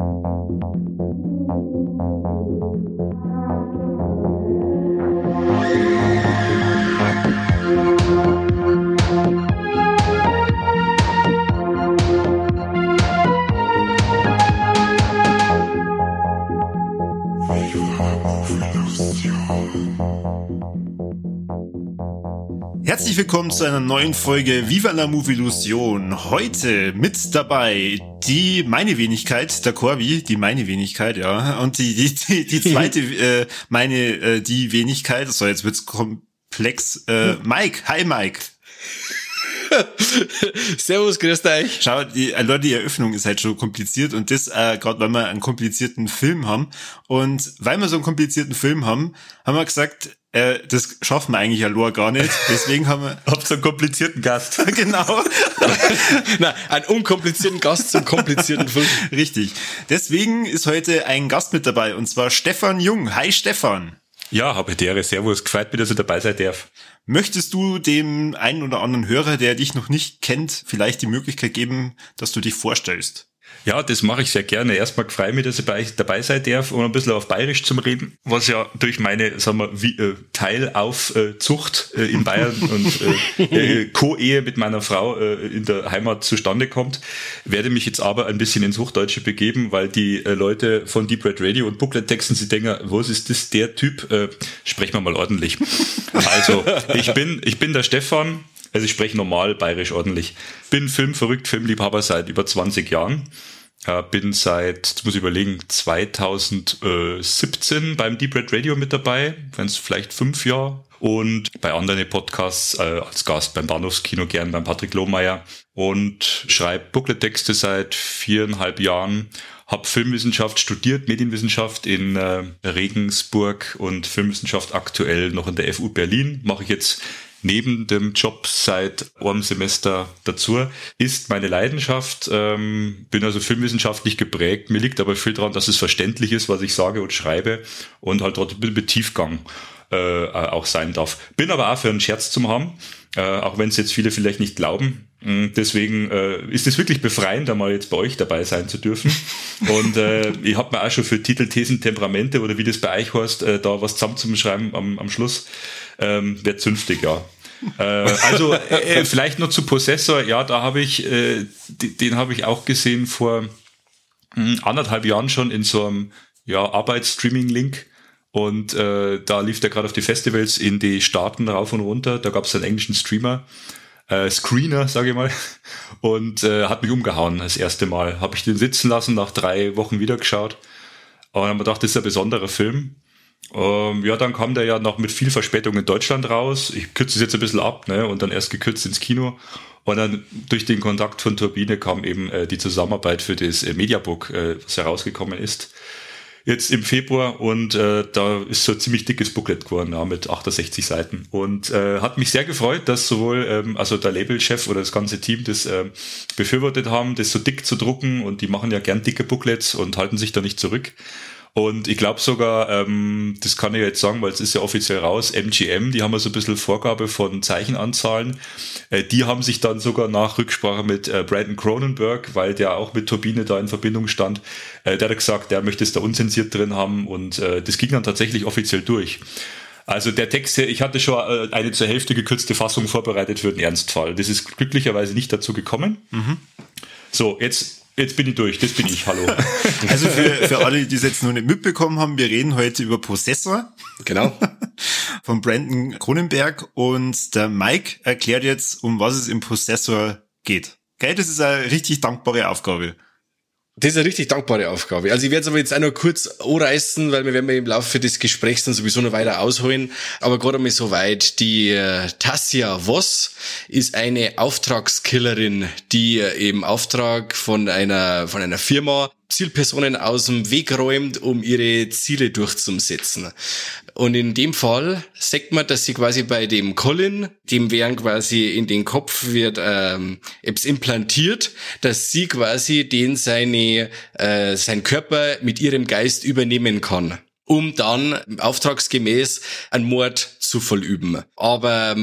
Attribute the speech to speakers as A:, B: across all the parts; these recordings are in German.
A: Thank you. Willkommen zu einer neuen Folge Viva la Movie Illusion. Heute mit dabei die meine Wenigkeit, der Corby, die meine Wenigkeit, ja, und die die die, die zweite äh, meine äh, die Wenigkeit. So jetzt wird's komplex. Äh, Mike, hi Mike.
B: Servus, grüßt euch.
A: Schau, die, äh, Leute, die Eröffnung ist halt schon kompliziert und das äh, gerade, weil wir einen komplizierten Film haben. Und weil wir so einen komplizierten Film haben, haben wir gesagt, äh, das schaffen wir eigentlich ja gar nicht. Deswegen haben wir.
B: Habt so einen komplizierten Gast.
A: genau.
B: Na, einen unkomplizierten Gast zum komplizierten Film.
A: Richtig. Deswegen ist heute ein Gast mit dabei und zwar Stefan Jung. Hi Stefan.
B: Ja, habe die Ehre. Servus. Gefällt mir, dass ich dabei sein darf.
A: Möchtest du dem einen oder anderen Hörer, der dich noch nicht kennt, vielleicht die Möglichkeit geben, dass du dich vorstellst?
B: Ja, das mache ich sehr gerne. Erstmal freue ich mich, dass ich dabei sein darf, um ein bisschen auf Bayerisch zu reden, was ja durch meine, sagen wir, wie, äh, Teilaufzucht äh, in Bayern und äh, äh, Co-Ehe mit meiner Frau äh, in der Heimat zustande kommt, werde mich jetzt aber ein bisschen ins Hochdeutsche begeben, weil die äh, Leute von Deep Red Radio und Booklet texten, sie denken, was ist das der Typ? Äh, sprechen wir mal ordentlich. Also, ich bin, ich bin der Stefan, also ich spreche normal bayerisch ordentlich. Bin filmverrückt, Filmliebhaber seit über 20 Jahren. Äh, bin seit, jetzt muss ich überlegen, 2017 beim Deep Red Radio mit dabei, wenn es vielleicht fünf Jahre. Und bei anderen Podcasts äh, als Gast beim Bahnhofskino gern beim Patrick Lohmeier und schreibe Booklet-Texte seit viereinhalb Jahren. Hab Filmwissenschaft studiert, Medienwissenschaft in äh, Regensburg und Filmwissenschaft aktuell noch in der FU Berlin. Mache ich jetzt neben dem Job seit einem Semester dazu, ist meine Leidenschaft. Ähm, bin also filmwissenschaftlich geprägt. Mir liegt aber viel daran, dass es verständlich ist, was ich sage und schreibe und halt dort ein bisschen mit Tiefgang äh, auch sein darf. Bin aber auch für einen Scherz zum haben, äh, auch wenn es jetzt viele vielleicht nicht glauben. Mm, deswegen äh, ist es wirklich befreiend, da mal jetzt bei euch dabei sein zu dürfen. Und äh, ich habe mir auch schon für Titel, Thesen, Temperamente oder wie das bei euch heißt, äh, da was zusammenzuschreiben am, am Schluss. Ähm, Wäre zünftig, ja. äh, also äh, äh, vielleicht noch zu Possessor, ja, da habe ich, äh, den, den habe ich auch gesehen vor mh, hm, anderthalb Jahren schon in so einem ja, Arbeitsstreaming-Link. Und äh, da lief der gerade auf die Festivals in die Staaten rauf und runter. Da gab es einen englischen Streamer, äh, Screener, sage ich mal, und äh, hat mich umgehauen das erste Mal. Habe ich den sitzen lassen, nach drei Wochen wieder geschaut. Und dann gedacht, das ist ein besonderer Film. Ähm, ja, dann kam der ja noch mit viel Verspätung in Deutschland raus. Ich kürze es jetzt ein bisschen ab, ne? Und dann erst gekürzt ins Kino. Und dann durch den Kontakt von Turbine kam eben äh, die Zusammenarbeit für das äh, Mediabook, äh, was herausgekommen ist. Jetzt im Februar und äh, da ist so ein ziemlich dickes Booklet geworden, ja, mit 68 Seiten. Und äh, hat mich sehr gefreut, dass sowohl ähm, also der Labelchef oder das ganze Team das äh, befürwortet haben, das so dick zu drucken und die machen ja gern dicke Booklets und halten sich da nicht zurück. Und ich glaube sogar, ähm, das kann ich jetzt sagen, weil es ist ja offiziell raus, MGM, die haben ja so ein bisschen Vorgabe von Zeichenanzahlen. Äh, die haben sich dann sogar nach Rücksprache mit äh, Brandon Cronenberg, weil der auch mit Turbine da in Verbindung stand, äh, der hat gesagt, der möchte es da unzensiert drin haben und äh, das ging dann tatsächlich offiziell durch. Also der Text, ich hatte schon äh, eine zur Hälfte gekürzte Fassung vorbereitet für den Ernstfall. Das ist glücklicherweise nicht dazu gekommen. Mhm. So, jetzt Jetzt bin ich durch, das bin ich, hallo.
A: Also für, für alle, die es jetzt noch nicht mitbekommen haben, wir reden heute über Prozessor.
B: Genau.
A: Von Brandon Kronenberg und der Mike erklärt jetzt, um was es im Prozessor geht. Gell, das ist eine richtig dankbare Aufgabe.
B: Das ist eine richtig dankbare Aufgabe. Also ich werde es aber jetzt auch noch kurz anreißen, weil wir werden im Laufe des Gesprächs dann sowieso noch weiter ausholen. Aber gerade einmal so weit. Die äh, Tassia Voss ist eine Auftragskillerin, die äh, im Auftrag von einer, von einer Firma Zielpersonen aus dem Weg räumt, um ihre Ziele durchzusetzen. Und in dem Fall sagt man, dass sie quasi bei dem Colin, dem werden quasi in den Kopf wird ähm, implantiert, dass sie quasi den seine äh, sein Körper mit ihrem Geist übernehmen kann um dann auftragsgemäß einen Mord
C: zu vollüben. Aber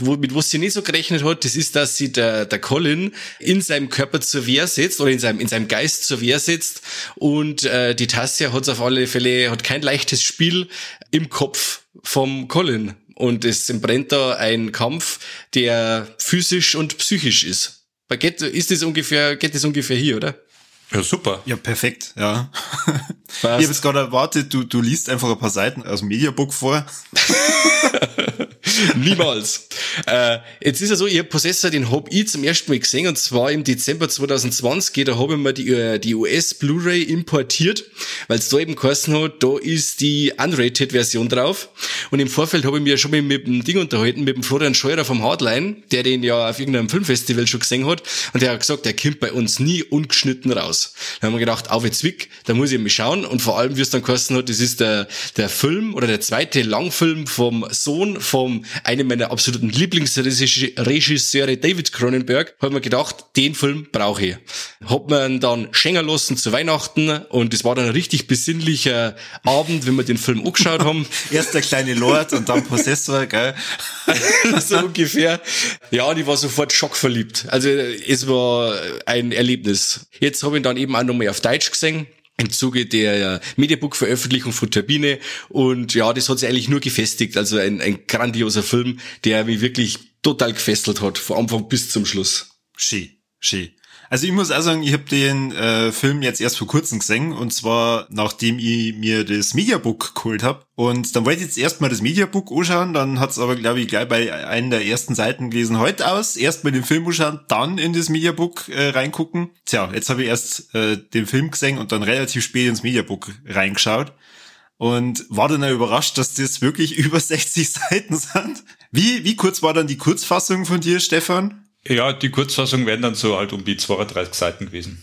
C: wo, mit was sie nicht so gerechnet hat, das ist, dass sie der, der Colin in seinem Körper zur Wehr setzt oder in seinem, in seinem Geist zur Wehr setzt und äh, die Tassia hat auf alle Fälle, hat kein leichtes Spiel im Kopf vom Colin. Und es entbrennt da ein Kampf, der physisch und psychisch ist. Geht, ist das ungefähr, geht das ungefähr hier, oder?
B: Ja, super.
A: Ja, perfekt, ja. Ich habe jetzt gerade erwartet, du, du liest einfach ein paar Seiten aus dem Mediabook vor.
C: Niemals. Äh, jetzt ist ja so, ihr Possessor, den hab ich zum ersten Mal gesehen und zwar im Dezember 2020, da habe ich mir die, äh, die US Blu-ray importiert, weil es da eben geheißen hat, da ist die Unrated-Version drauf und im Vorfeld habe ich mir schon mal mit dem Ding unterhalten, mit dem Florian Scheurer vom Hardline, der den ja auf irgendeinem Filmfestival schon gesehen hat und der hat gesagt, der kommt bei uns nie ungeschnitten raus. Da haben wir gedacht, auf Zwick, da muss ich mal schauen und vor allem, wie es dann geheißen hat, das ist der, der Film oder der zweite Langfilm vom Sohn vom einem meiner absoluten Lieblingsregisseure David Cronenberg, hat mir gedacht, den Film brauche ich. Hab man dann schenken lassen zu Weihnachten und es war dann ein richtig besinnlicher Abend, wenn wir den Film angeschaut haben.
A: Erst der kleine Lord und dann Possessor, gell?
C: so ungefähr. Ja, und ich war sofort schockverliebt. Also es war ein Erlebnis. Jetzt habe ich dann eben auch nochmal auf Deutsch gesehen im Zuge der Mediabook-Veröffentlichung von Turbine. Und ja, das hat sich eigentlich nur gefestigt. Also ein, ein grandioser Film, der mich wirklich total gefesselt hat, von Anfang bis zum Schluss.
A: Schön, schön. Also ich muss auch sagen, ich habe den äh, Film jetzt erst vor kurzem gesehen und zwar nachdem ich mir das Mediabook geholt habe. Und dann wollte ich jetzt erstmal das Mediabook anschauen, dann hat's aber, glaube ich, gleich bei einer der ersten Seiten gelesen, heute aus, erstmal den Film anschauen, dann in das Mediabook äh, reingucken. Tja, jetzt habe ich erst äh, den Film gesehen und dann relativ spät ins Mediabook reingeschaut und war dann überrascht, dass das wirklich über 60 Seiten sind. Wie, wie kurz war dann die Kurzfassung von dir, Stefan?
B: Ja, die Kurzfassung wären dann so halt um die 32 Seiten gewesen.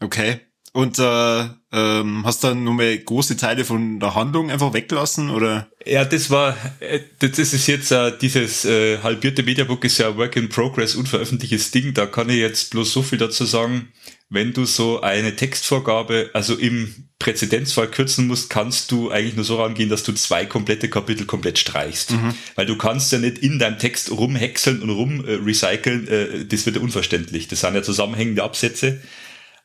A: Okay. Und äh, ähm, hast dann nur mal große Teile von der Handlung einfach weggelassen oder?
B: Ja, das war, äh, das ist jetzt äh, dieses äh, halbierte Mediabook ist ja Work in Progress, unveröffentlichtes Ding. Da kann ich jetzt bloß so viel dazu sagen. Wenn du so eine Textvorgabe, also im Präzedenzfall kürzen musst, kannst du eigentlich nur so rangehen, dass du zwei komplette Kapitel komplett streichst. Mhm. Weil du kannst ja nicht in deinem Text rumhäckseln und rum äh, äh, das wird ja unverständlich. Das sind ja zusammenhängende Absätze.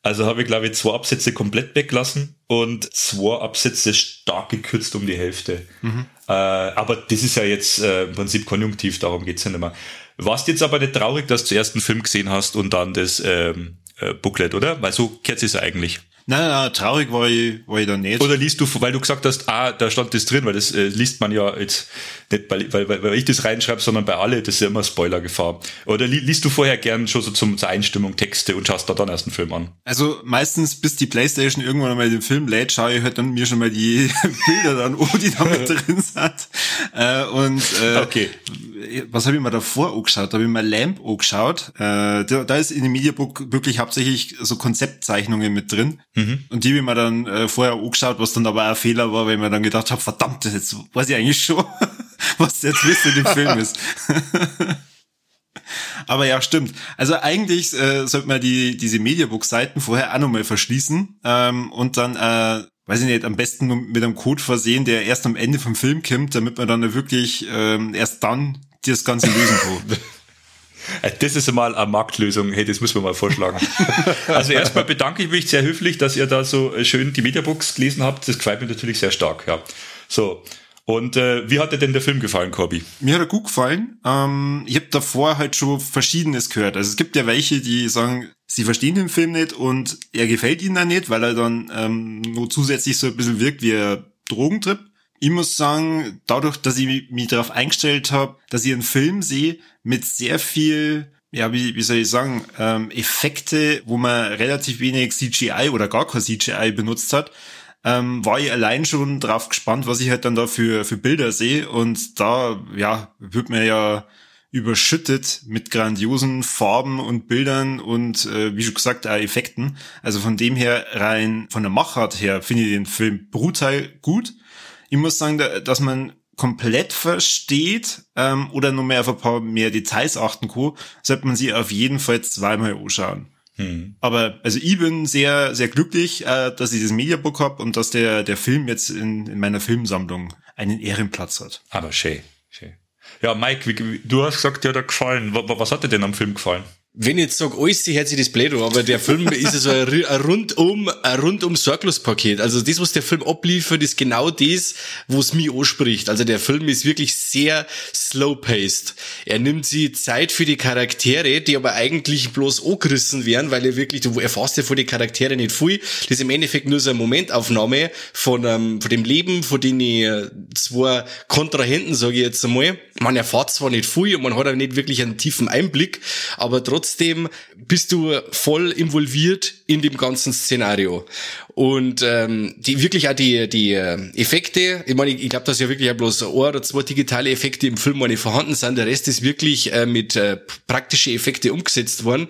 B: Also habe ich, glaube ich, zwei Absätze komplett weggelassen und zwei Absätze stark gekürzt um die Hälfte. Mhm. Äh, aber das ist ja jetzt äh, im Prinzip konjunktiv, darum geht's ja nicht mehr. Warst jetzt aber nicht traurig, dass du zuerst einen Film gesehen hast und dann das ähm, äh, Booklet, oder? Weil so kehrt es eigentlich.
A: Nein, nein, nein, traurig war ich, war ich da nicht.
B: Oder liest du, weil du gesagt hast, ah, da stand das drin, weil das äh, liest man ja jetzt nicht, weil, weil, weil ich das reinschreibe, sondern bei alle, das ist ja immer Spoilergefahr. Oder li liest du vorher gern schon so zum, zur Einstimmung Texte und schaust da dann erst einen Film an?
A: Also meistens, bis die Playstation irgendwann einmal den Film lädt, schaue ich halt dann mir schon mal die Bilder dann, wo die da mit drin sind. Äh, und äh, okay. was habe ich mir davor angeschaut? Da habe ich mir Lamp angeschaut. Äh, da, da ist in dem Mediabook wirklich hauptsächlich so Konzeptzeichnungen mit drin. Mhm. Und die habe ich mir dann äh, vorher angeschaut, was dann aber auch ein Fehler war, weil ich mir dann gedacht habe, verdammt, jetzt weiß ich eigentlich schon, was jetzt wisst in dem Film ist. Aber ja, stimmt. Also eigentlich äh, sollte man die diese Mediabook-Seiten vorher auch nochmal verschließen ähm, und dann, äh, weiß ich nicht, am besten mit einem Code versehen, der erst am Ende vom Film kommt, damit man dann wirklich ähm, erst dann das Ganze lösen kann.
B: Äh, das ist einmal eine Marktlösung. Hey, das müssen wir mal vorschlagen. also erstmal bedanke ich mich sehr höflich, dass ihr da so schön die Mediabooks gelesen habt. Das gefällt mir natürlich sehr stark, ja. So. Und äh, wie hat dir denn der Film gefallen, Corby?
A: Mir hat er gut gefallen. Ähm, ich habe davor halt schon Verschiedenes gehört. Also es gibt ja welche, die sagen, sie verstehen den Film nicht und er gefällt ihnen dann nicht, weil er dann ähm, nur zusätzlich so ein bisschen wirkt wie ein Drogentrip. Ich muss sagen, dadurch, dass ich mich darauf eingestellt habe, dass ich einen Film sehe mit sehr viel, ja, wie, wie soll ich sagen, ähm, Effekte, wo man relativ wenig CGI oder gar kein CGI benutzt hat, ähm, war ich allein schon drauf gespannt, was ich halt dann da für, für Bilder sehe. Und da, ja, wird mir ja überschüttet mit grandiosen Farben und Bildern und äh, wie schon gesagt auch Effekten. Also von dem her rein von der Machart her finde ich den Film brutal gut ich muss sagen, dass man komplett versteht ähm, oder nur mehr auf ein paar mehr Details achten kann, sollte man sie auf jeden Fall zweimal anschauen. Hm. Aber also ich bin sehr, sehr glücklich, äh, dass ich das Mediabook hab und dass der, der Film jetzt in, in meiner Filmsammlung einen Ehrenplatz hat.
B: Aber schön, schön. Ja, Mike, wie, du hast gesagt, dir hat er gefallen. Was, was hat dir denn am Film gefallen?
C: Wenn ich jetzt sage, alles, hört sich das blöd an, aber der Film ist so ein, ein rundum, ein rundum Sorglospaket. Also das, was der Film abliefert, ist genau das, was mich anspricht. Also der Film ist wirklich sehr slow-paced. Er nimmt sich Zeit für die Charaktere, die aber eigentlich bloß angerissen werden, weil er wirklich, du erfasst ja von den Charaktere nicht viel. Das ist im Endeffekt nur so eine Momentaufnahme von, ähm, von dem Leben, von den äh, zwei Kontrahenten, sage ich jetzt einmal. Man erfahrt zwar nicht viel und man hat auch nicht wirklich einen tiefen Einblick, aber trotzdem trotzdem bist du voll involviert in dem ganzen Szenario. Und ähm, die wirklich auch die, die äh, Effekte, ich meine, ich, ich glaube, dass ja wirklich auch bloß ein oder zwei digitale Effekte im Film meine vorhanden sind. Der Rest ist wirklich äh, mit äh, praktische Effekte umgesetzt worden.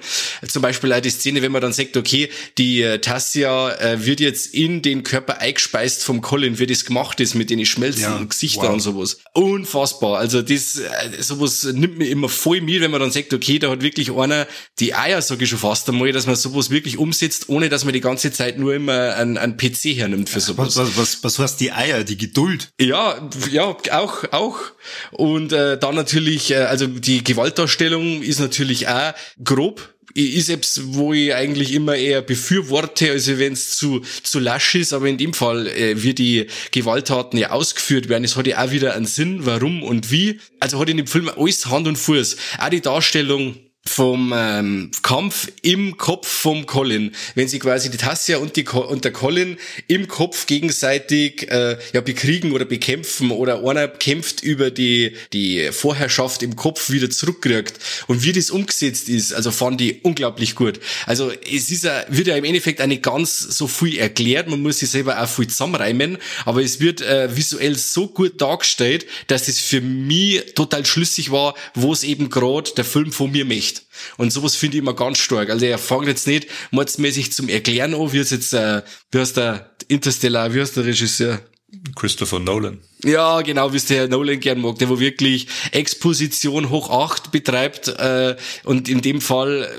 C: Zum Beispiel auch die Szene, wenn man dann sagt, okay, die äh, Tassia äh, wird jetzt in den Körper eingespeist vom Colin, wie das gemacht ist mit den Schmelzen ja, Gesichter wow. und sowas. Unfassbar. Also das, äh, sowas nimmt mir immer voll mit, wenn man dann sagt, okay, da hat wirklich einer die Eier, sage ich schon fast einmal, dass man sowas wirklich umsetzt, ohne dass man die ganze Zeit nur immer ein, ein PC hernimmt für sowas.
A: Was, was, was, was heißt die Eier, die Geduld?
C: Ja, ja, auch, auch. Und äh, dann natürlich, äh, also die Gewaltdarstellung ist natürlich auch grob ist selbst, wo ich eigentlich immer eher befürworte, also wenn es zu, zu lasch ist, aber in dem Fall, äh, wie die Gewalttaten ja ausgeführt werden, es hat ja auch wieder einen Sinn, warum und wie. Also hat in dem Film alles Hand und Fuß. Auch die Darstellung vom ähm, Kampf im Kopf vom Colin, wenn sie quasi die Tassia und, die, und der Colin im Kopf gegenseitig äh, ja bekriegen oder bekämpfen oder einer kämpft über die die Vorherrschaft im Kopf wieder zurückkriegt und wie das umgesetzt ist, also fand ich unglaublich gut. Also es ist ja, wird ja im Endeffekt eine ganz so viel erklärt, man muss sich selber auch viel zusammenreimen, aber es wird äh, visuell so gut dargestellt, dass es für mich total schlüssig war, wo es eben gerade der Film von mir möchte. Und sowas finde ich immer ganz stark. Also er fängt jetzt nicht mordsmäßig zum Erklären an, wie es jetzt, äh, wie heißt der Interstellar, wie heißt der Regisseur?
B: Christopher Nolan.
C: Ja, genau, wie es der Herr Nolan gern mag, der wo wirklich Exposition hoch acht betreibt äh, und in dem Fall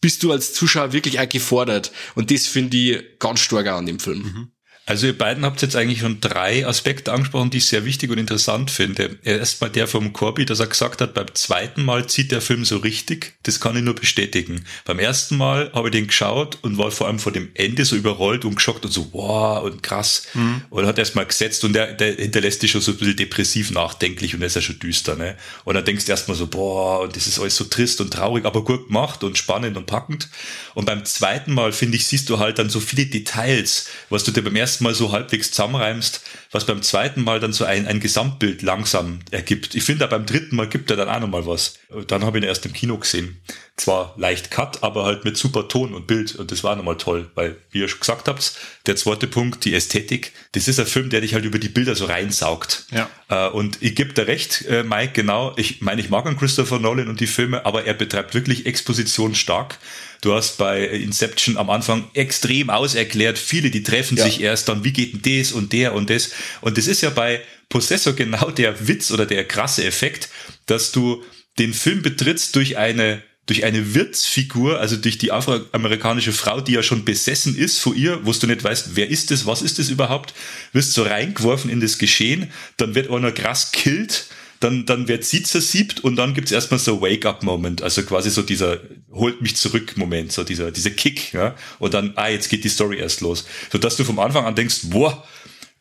C: bist du als Zuschauer wirklich auch gefordert und das finde ich ganz stark an dem Film. Mhm.
B: Also ihr beiden habt jetzt eigentlich schon drei Aspekte angesprochen, die ich sehr wichtig und interessant finde. Erstmal der vom Corby, dass er gesagt hat, beim zweiten Mal zieht der Film so richtig. Das kann ich nur bestätigen. Beim ersten Mal habe ich den geschaut und war vor allem vor dem Ende so überrollt und geschockt und so, wow, und krass. Mhm. Und hat erstmal gesetzt und der, der hinterlässt dich schon so ein bisschen depressiv nachdenklich und er ist ja schon düster, ne? Und dann denkst du erstmal so, boah, und das ist alles so trist und traurig, aber gut gemacht und spannend und packend. Und beim zweiten Mal, finde ich, siehst du halt dann so viele Details, was du dir beim ersten Mal so halbwegs zusammenreimst, was beim zweiten Mal dann so ein, ein Gesamtbild langsam ergibt. Ich finde, beim dritten Mal gibt er dann auch nochmal was. Dann habe ich ihn erst im Kino gesehen. Zwar leicht cut, aber halt mit super Ton und Bild. Und das war nochmal toll, weil, wie ihr schon gesagt habt, der zweite Punkt, die Ästhetik, das ist ein Film, der dich halt über die Bilder so reinsaugt. Ja. Äh, und ich gebe dir recht, äh, Mike, genau. Ich meine, ich mag an Christopher Nolan und die Filme, aber er betreibt wirklich Exposition stark. Du hast bei Inception am Anfang extrem auserklärt, viele, die treffen ja. sich erst dann, wie geht denn das und der und das. Und das ist ja bei Possessor genau der Witz oder der krasse Effekt, dass du den Film betrittst durch eine durch eine Wirtsfigur, also durch die afroamerikanische Frau, die ja schon besessen ist vor ihr, wo du nicht weißt, wer ist das, was ist das überhaupt, wirst so reingeworfen in das Geschehen, dann wird einer krass killt dann, dann wird sie zersiebt und dann gibt's erstmal so Wake-up-Moment, also quasi so dieser holt mich zurück-Moment, so dieser, dieser Kick, ja, und dann, ah, jetzt geht die Story erst los. So dass du vom Anfang an denkst, boah,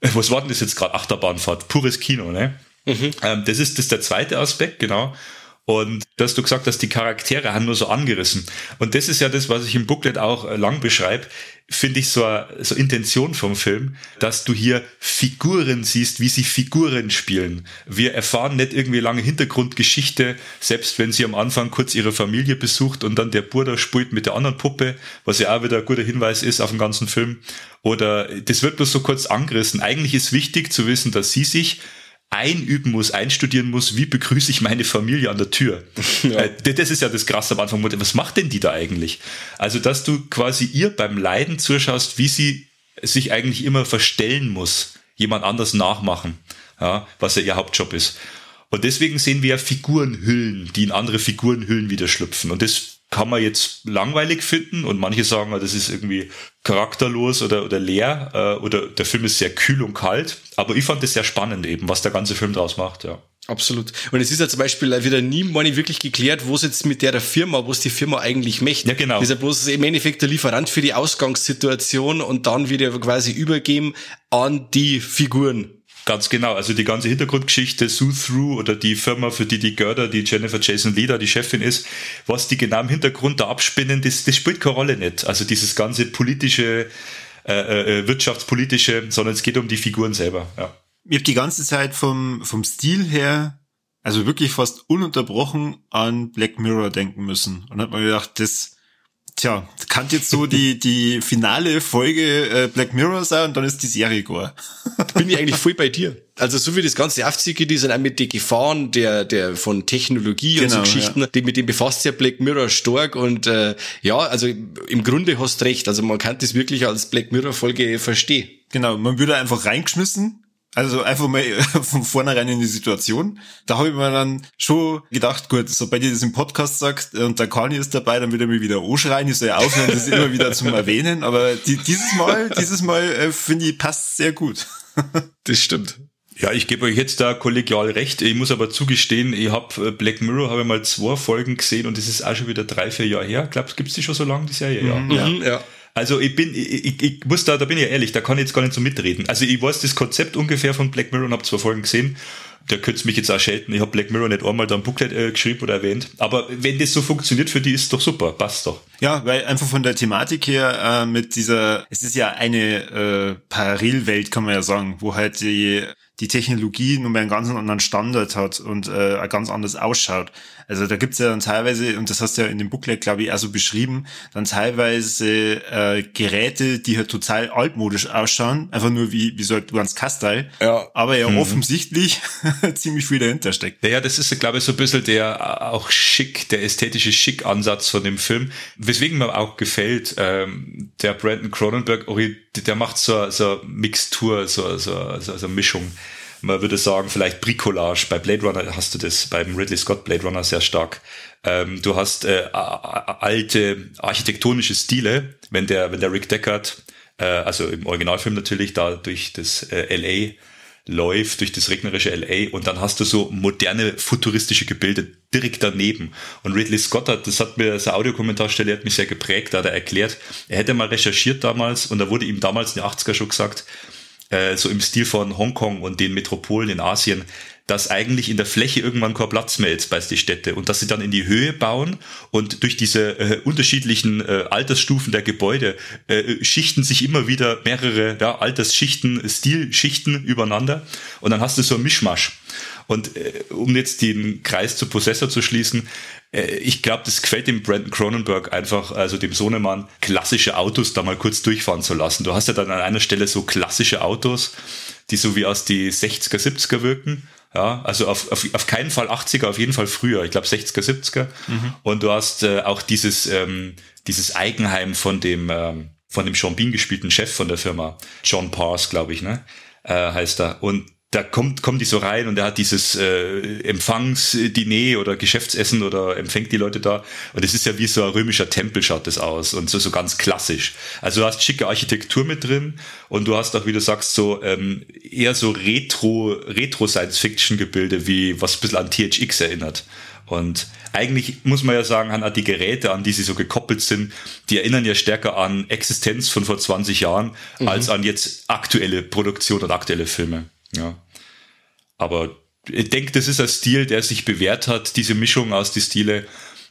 B: was war denn das jetzt gerade? Achterbahnfahrt, pures Kino, ne? Mhm. Ähm, das ist das ist der zweite Aspekt, genau. Und dass du gesagt hast, die Charaktere haben nur so angerissen. Und das ist ja das, was ich im Booklet auch äh, lang beschreibe, finde ich so, so Intention vom Film, dass du hier Figuren siehst, wie sie Figuren spielen. Wir erfahren nicht irgendwie lange Hintergrundgeschichte, selbst wenn sie am Anfang kurz ihre Familie besucht und dann der Bruder spielt mit der anderen Puppe, was ja auch wieder ein guter Hinweis ist auf den ganzen Film. Oder das wird bloß so kurz angerissen. Eigentlich ist wichtig zu wissen, dass sie sich einüben muss, einstudieren muss, wie begrüße ich meine Familie an der Tür. Ja. Äh, das ist ja das Krasse am Anfang. Was macht denn die da eigentlich? Also, dass du quasi ihr beim Leiden zuschaust, wie sie sich eigentlich immer verstellen muss, jemand anders nachmachen, ja, was ja ihr Hauptjob ist. Und deswegen sehen wir ja Figurenhüllen, die in andere Figurenhüllen wieder schlüpfen. Und das kann man jetzt langweilig finden und manche sagen, das ist irgendwie charakterlos oder, oder leer äh, oder der Film ist sehr kühl und kalt. Aber ich fand es sehr spannend eben, was der ganze Film draus macht, ja.
C: Absolut. Und es ist ja zum Beispiel wieder nie mal wirklich geklärt, wo es jetzt mit der Firma, wo es die Firma eigentlich möchte.
B: Ja, genau.
C: ist ja bloß im Endeffekt der Lieferant für die Ausgangssituation und dann wieder quasi übergeben an die Figuren.
B: Ganz genau. Also die ganze Hintergrundgeschichte, Sue Through oder die Firma, für die die Görder, die Jennifer Jason Leader, die Chefin ist, was die genau im Hintergrund da abspinnen, das, das spielt keine Rolle nicht. Also dieses ganze politische, äh, äh, wirtschaftspolitische, sondern es geht um die Figuren selber. Ja
A: ich habe die ganze Zeit vom, vom Stil her, also wirklich fast ununterbrochen an Black Mirror denken müssen. Und hat mir gedacht, das, tja, kann jetzt so die, die finale Folge äh, Black Mirror sein und dann ist die Serie gore.
C: Bin ich eigentlich voll bei dir. Also so wie das ganze aufzieht, die sind auch mit den Gefahren der, der von Technologie genau, und so genau, Geschichten, ja. die, mit dem befasst sich ja Black Mirror stark und äh, ja, also im Grunde hast recht. Also man kann das wirklich als Black Mirror Folge verstehen.
A: Genau, man würde einfach reingeschmissen also einfach mal von vornherein in die Situation. Da habe ich mir dann schon gedacht, gut, sobald ihr das im Podcast sagt und der Kani ist dabei, dann wird er mir wieder anschreien, ich soll ja aufhören, das immer wieder zum Erwähnen. Aber die, dieses Mal, dieses Mal äh, finde ich, passt sehr gut.
C: das stimmt.
B: Ja, ich gebe euch jetzt da kollegial recht. Ich muss aber zugestehen, ich habe äh, Black Mirror habe mal zwei Folgen gesehen und das ist auch schon wieder drei, vier Jahre her. Glaubst, gibt's die schon so lange, die Serie? Ja.
C: Mhm, ja. ja.
B: Also ich bin, ich, ich, ich muss da, da bin ich ehrlich, da kann ich jetzt gar nicht so mitreden. Also ich weiß das Konzept ungefähr von Black Mirror und habe zwei Folgen gesehen. Der könnte mich jetzt auch schelten. Ich habe Black Mirror nicht einmal da im Booklet äh, geschrieben oder erwähnt. Aber wenn das so funktioniert für die, ist doch super. Passt doch.
A: Ja, weil einfach von der Thematik her äh, mit dieser, es ist ja eine äh, Parallelwelt, kann man ja sagen, wo halt die die Technologie nun mal einen ganz anderen Standard hat und äh, ganz anders ausschaut. Also da gibt's ja dann teilweise, und das hast du ja in dem Booklet, glaube ich, auch so beschrieben, dann teilweise äh, Geräte, die halt total altmodisch ausschauen, einfach nur wie, wie so ein ganz Kastel,
C: ja.
A: aber ja mhm. offensichtlich ziemlich viel dahinter steckt.
B: Ja, das ist, glaube ich, so ein bisschen der äh, auch schick, der ästhetische Schick-Ansatz von dem Film, weswegen mir auch gefällt, ähm, der Brandon Cronenberg, der macht so, so Mixtur, so, so, so, so Mischung man würde sagen, vielleicht Bricolage. Bei Blade Runner hast du das, beim Ridley Scott Blade Runner sehr stark. Ähm, du hast äh, alte architektonische Stile, wenn der, wenn der Rick Deckard, äh, also im Originalfilm natürlich, da durch das äh, LA läuft, durch das regnerische LA und dann hast du so moderne futuristische Gebilde direkt daneben. Und Ridley Scott hat, das hat mir, sein Audiokommentarstelle hat mich sehr geprägt, da hat er erklärt, er hätte mal recherchiert damals und da wurde ihm damals in den 80er schon gesagt, äh, so im Stil von Hongkong und den Metropolen in Asien, dass eigentlich in der Fläche irgendwann kein Platz mehr ist bei die Städte und dass sie dann in die Höhe bauen und durch diese äh, unterschiedlichen äh, Altersstufen der Gebäude äh, schichten sich immer wieder mehrere ja, Altersschichten, Stilschichten übereinander und dann hast du so ein Mischmasch. Und äh, um jetzt den Kreis zu Possessor zu schließen, äh, ich glaube, das gefällt dem Brandon Cronenberg einfach, also dem Sohnemann, klassische Autos da mal kurz durchfahren zu lassen. Du hast ja dann an einer Stelle so klassische Autos, die so wie aus die 60er, 70er wirken. Ja, also auf, auf, auf keinen Fall 80er, auf jeden Fall früher. Ich glaube 60er, 70er. Mhm. Und du hast äh, auch dieses, ähm, dieses Eigenheim von dem, ähm, von dem Sean Bean gespielten Chef von der Firma, John Pars, glaube ich, ne? Äh, heißt er. Und da kommt, kommt die so rein und er hat dieses äh, Empfangsdiner oder Geschäftsessen oder empfängt die Leute da. Und es ist ja wie so ein römischer Tempel schaut das aus und so, so ganz klassisch. Also du hast schicke Architektur mit drin und du hast auch, wie du sagst, so ähm, eher so Retro, Retro-Science-Fiction-Gebilde, wie was ein bisschen an THX erinnert. Und eigentlich muss man ja sagen, an die Geräte, an die sie so gekoppelt sind, die erinnern ja stärker an Existenz von vor 20 Jahren, mhm. als an jetzt aktuelle Produktion und aktuelle Filme. Ja. Aber ich denke, das ist ein Stil, der sich bewährt hat. Diese Mischung aus die Stile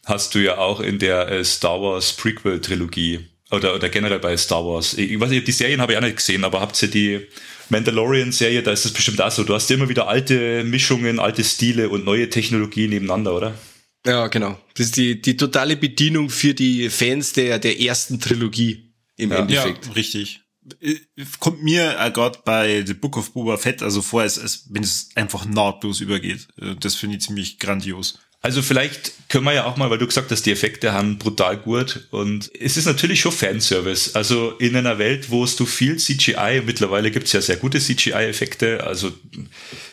B: hast du ja auch in der äh, Star Wars Prequel Trilogie oder, oder generell bei Star Wars. Ich weiß nicht, die Serien habe ich auch nicht gesehen, aber habt ihr die Mandalorian Serie, da ist es bestimmt auch so. Du hast immer wieder alte Mischungen, alte Stile und neue Technologie nebeneinander, oder?
C: Ja, genau. Das ist die, die totale Bedienung für die Fans der, der ersten Trilogie im ja. Endeffekt.
A: Ja, richtig. Äh, kommt mir äh, gerade bei The Book of Boba Fett also vor, als, als wenn es einfach nahtlos übergeht. Äh, das finde ich ziemlich grandios.
B: Also vielleicht können wir ja auch mal, weil du gesagt hast, die Effekte haben brutal gut und es ist natürlich schon Fanservice. Also in einer Welt, wo es du viel CGI, mittlerweile gibt es ja sehr gute CGI-Effekte, also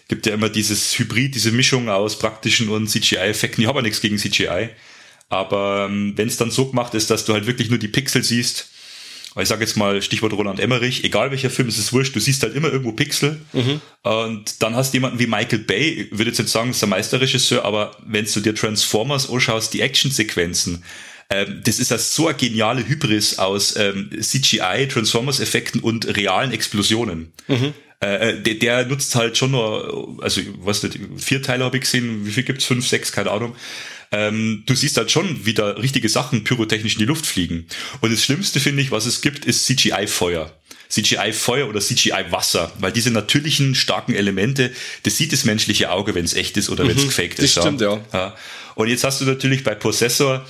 B: gibt ja immer dieses Hybrid, diese Mischung aus praktischen und CGI-Effekten. Ich habe ja nichts gegen CGI, Aber ähm, wenn es dann so gemacht ist, dass du halt wirklich nur die Pixel siehst, ich sage jetzt mal Stichwort Roland Emmerich, egal welcher Film, es ist wurscht, du siehst halt immer irgendwo Pixel. Mhm. Und dann hast du jemanden wie Michael Bay, ich würde jetzt nicht sagen, ist der Meisterregisseur, aber wenn du dir Transformers anschaust, die Actionsequenzen, ähm, das ist das so eine geniale Hybris aus ähm, CGI, Transformers-Effekten und realen Explosionen. Mhm. Äh, äh, der, der, nutzt halt schon nur, also was nicht, vier Teile habe ich gesehen, wie viel gibt's? Fünf, sechs, keine Ahnung. Ähm, du siehst halt schon wieder richtige Sachen pyrotechnisch in die Luft fliegen. Und das Schlimmste, finde ich, was es gibt, ist CGI-Feuer. CGI-Feuer oder CGI-Wasser, weil diese natürlichen, starken Elemente, das sieht das menschliche Auge, wenn es echt ist oder mhm, wenn es gefaked ist.
C: Das stimmt, ja.
B: ja. Und jetzt hast du natürlich bei Possessor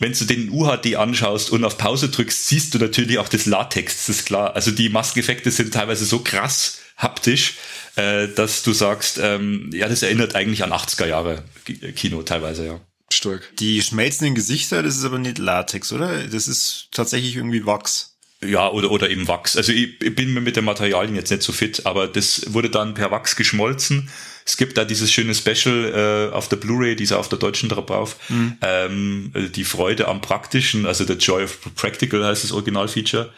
B: wenn du den UHD anschaust und auf Pause drückst, siehst du natürlich auch das Latex, das ist klar. Also die Maskeneffekte sind teilweise so krass haptisch, äh, dass du sagst, ähm, ja, das erinnert eigentlich an 80er Jahre Kino teilweise, ja.
A: Stark. Die schmelzenden Gesichter, das ist aber nicht Latex, oder? Das ist tatsächlich irgendwie Wachs.
B: Ja, oder, oder eben Wachs. Also ich, ich bin mir mit den Materialien jetzt nicht so fit, aber das wurde dann per Wachs geschmolzen es gibt da dieses schöne Special äh, auf der Blu-ray, dieser auf der deutschen drauf, mhm. ähm, die Freude am Praktischen, also The Joy of Practical heißt das Originalfeature.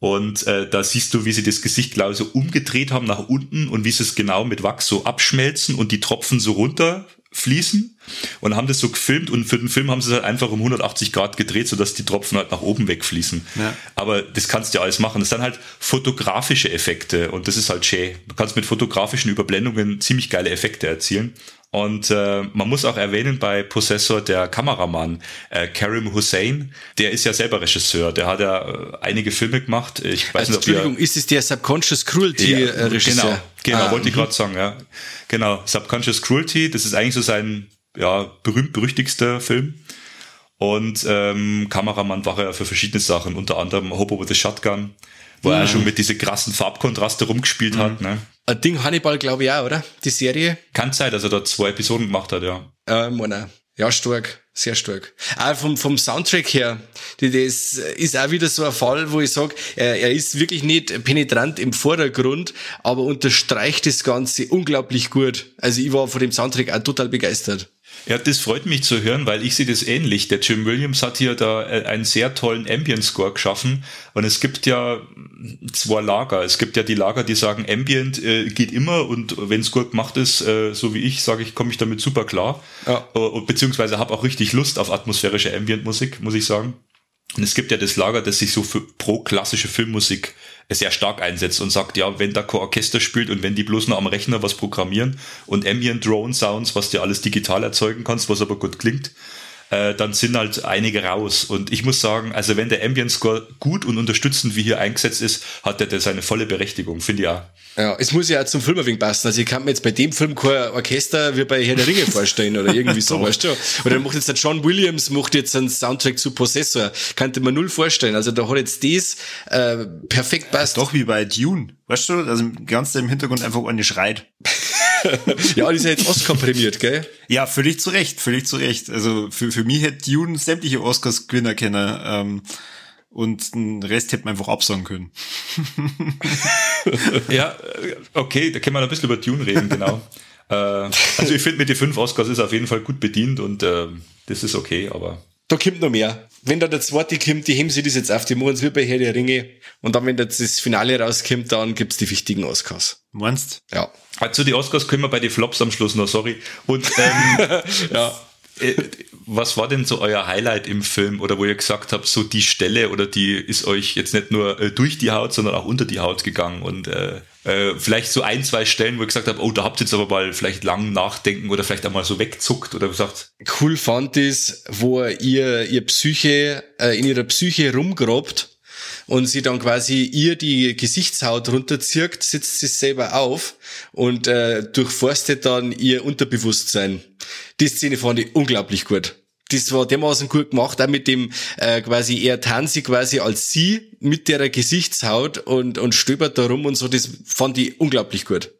B: Und äh, da siehst du, wie sie das Gesicht, glaube ich, so umgedreht haben nach unten und wie sie es genau mit Wachs so abschmelzen und die Tropfen so runter fließen und haben das so gefilmt und für den Film haben sie es halt einfach um 180 Grad gedreht, sodass die Tropfen halt nach oben wegfließen. Ja. Aber das kannst du ja alles machen. Das sind halt fotografische Effekte und das ist halt schön. Du kannst mit fotografischen Überblendungen ziemlich geile Effekte erzielen. Und äh, man muss auch erwähnen bei Possessor der Kameramann äh, Karim Hussein, der ist ja selber Regisseur, der hat ja äh, einige Filme gemacht. Ich weiß
C: also, nicht, Entschuldigung, ist es der Subconscious Cruelty ja, äh, Regisseur?
B: Genau, genau, ah, wollte ich mhm. gerade sagen, ja. Genau, Subconscious Cruelty, das ist eigentlich so sein ja, berühmt-berüchtigster Film. Und ähm, Kameramann war er für verschiedene Sachen, unter anderem Hobo with a Shotgun, wo mhm. er schon mit diese krassen Farbkontraste rumgespielt mhm. hat. Ne?
C: Ein Ding Hannibal, glaube ich auch, oder? Die Serie.
B: Kann sein, dass er da zwei Episoden gemacht hat, ja.
C: Äh, meine, ja, stark, sehr stark. Auch vom, vom Soundtrack her, das ist auch wieder so ein Fall, wo ich sage, er, er ist wirklich nicht penetrant im Vordergrund, aber unterstreicht das Ganze unglaublich gut. Also ich war von dem Soundtrack auch total begeistert.
B: Ja, das freut mich zu hören, weil ich sehe das ähnlich. Der Jim Williams hat hier da äh, einen sehr tollen Ambient Score geschaffen und es gibt ja zwei Lager. Es gibt ja die Lager, die sagen, Ambient äh, geht immer und wenn es gut gemacht ist, äh, so wie ich, sage ich, komme ich damit super klar. Ja. Äh, beziehungsweise habe auch richtig Lust auf atmosphärische Ambient Musik, muss ich sagen. Und es gibt ja das Lager, das sich so für pro klassische Filmmusik sehr stark einsetzt und sagt, ja, wenn da kein Orchester spielt und wenn die bloß nur am Rechner was programmieren und Ambient Drone Sounds, was du alles digital erzeugen kannst, was aber gut klingt, äh, dann sind halt einige raus. Und ich muss sagen, also wenn der Ambient Score gut und unterstützend wie hier eingesetzt ist, hat der seine volle Berechtigung, finde ich auch.
C: Ja, es muss ja auch zum Film ein wenig passen. Also ich kann mir jetzt bei dem Film kein Orchester wie bei Herr der Ringe vorstellen oder irgendwie so, weißt du? Oder macht jetzt der John Williams macht jetzt einen Soundtrack zu Possessor. Kannte man null vorstellen. Also da hat jetzt das äh, perfekt passt.
A: Ja, doch wie bei Dune, weißt du? Also ganz im Hintergrund einfach eine schreit.
C: ja, die ist ja jetzt Oscar prämiert, gell?
A: Ja, völlig zu Recht, völlig zu Recht. Also für, für mich hätte Dune sämtliche Oscars Gewinner kennen. Ähm, und den Rest hätte man einfach absagen können.
B: ja, okay, da können wir ein bisschen über Dune reden, genau. äh, also ich finde, mit den fünf Oscars ist auf jeden Fall gut bedient und äh, das ist okay, aber.
C: Da kommt noch mehr. Wenn da der zweite kommt, die heben sie das jetzt auf, die machen es wie bei Herr der Ringe. Und dann, wenn das Finale rauskommt, dann gibt's die wichtigen Oscars.
A: Meinst?
C: Ja.
B: Also die Oscars können wir bei den Flops am Schluss noch, sorry. Und ähm, ja. Äh, was war denn so euer Highlight im Film oder wo ihr gesagt habt, so die Stelle oder die ist euch jetzt nicht nur äh, durch die Haut, sondern auch unter die Haut gegangen und äh, äh, vielleicht so ein, zwei Stellen, wo ihr gesagt habt, oh, da habt ihr jetzt aber mal vielleicht lang nachdenken oder vielleicht einmal so wegzuckt oder gesagt.
C: Cool fand ist, wo ihr ihr Psyche äh, in ihrer Psyche rumgrabt und sie dann quasi ihr die Gesichtshaut runterzirkt, sitzt sie selber auf und äh, durchforstet dann ihr Unterbewusstsein. Die Szene fand ich unglaublich gut. Das war dermaßen gut gemacht, auch mit dem äh, quasi er tanzt quasi als sie mit der Gesichtshaut und, und stöbert da rum und so, das fand ich unglaublich gut.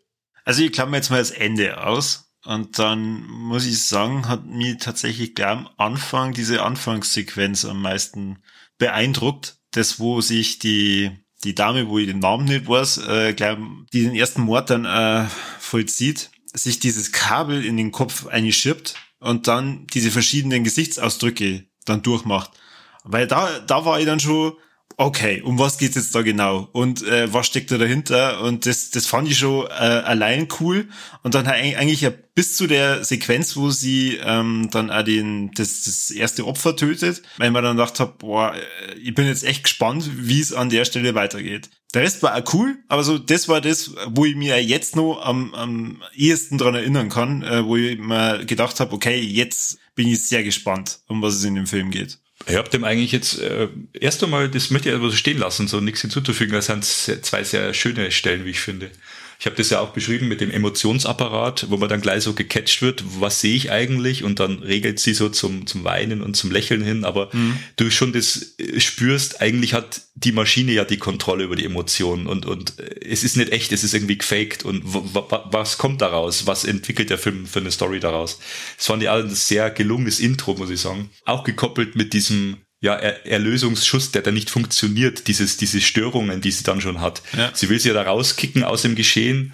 A: Also ich klammer jetzt mal das Ende aus. Und dann muss ich sagen, hat mir tatsächlich gleich am Anfang diese Anfangssequenz am meisten beeindruckt, das, wo sich die, die Dame, wo ich den Namen nicht weiß, äh, gleich, die den ersten Mord dann äh, vollzieht, sich dieses Kabel in den Kopf einschirbt und dann diese verschiedenen Gesichtsausdrücke dann durchmacht. Weil da, da war ich dann schon, okay, um was geht's jetzt da genau und äh, was steckt da dahinter und das, das fand ich schon äh, allein cool und dann eigentlich ja bis zu der Sequenz, wo sie ähm, dann auch den, das, das erste Opfer tötet, weil man dann gedacht hat, boah, äh, ich bin jetzt echt gespannt, wie es an der Stelle weitergeht. Der Rest war auch cool, aber so das war das, wo ich mir jetzt noch am, am ehesten dran erinnern kann, äh, wo ich mir gedacht habe, okay, jetzt bin ich sehr gespannt, um was es in dem Film geht.
B: Ich habe dem eigentlich jetzt äh, erst einmal, das möchte ich aber so stehen lassen, so nichts hinzuzufügen. Das sind zwei sehr schöne Stellen, wie ich finde. Ich habe das ja auch beschrieben mit dem Emotionsapparat, wo man dann gleich so gecatcht wird, was sehe ich eigentlich? Und dann regelt sie so zum, zum Weinen und zum Lächeln hin. Aber mhm. du schon das äh, spürst, eigentlich hat die Maschine ja die Kontrolle über die Emotionen und, und äh, es ist nicht echt, es ist irgendwie gefaked. Und was kommt daraus? Was entwickelt der Film für eine Story daraus? Es fand ich auch ein sehr gelungenes Intro, muss ich sagen. Auch gekoppelt mit diesem ja, er Erlösungsschuss, der da nicht funktioniert, dieses, diese Störungen, die sie dann schon hat. Ja. Sie will sie ja da rauskicken aus dem Geschehen,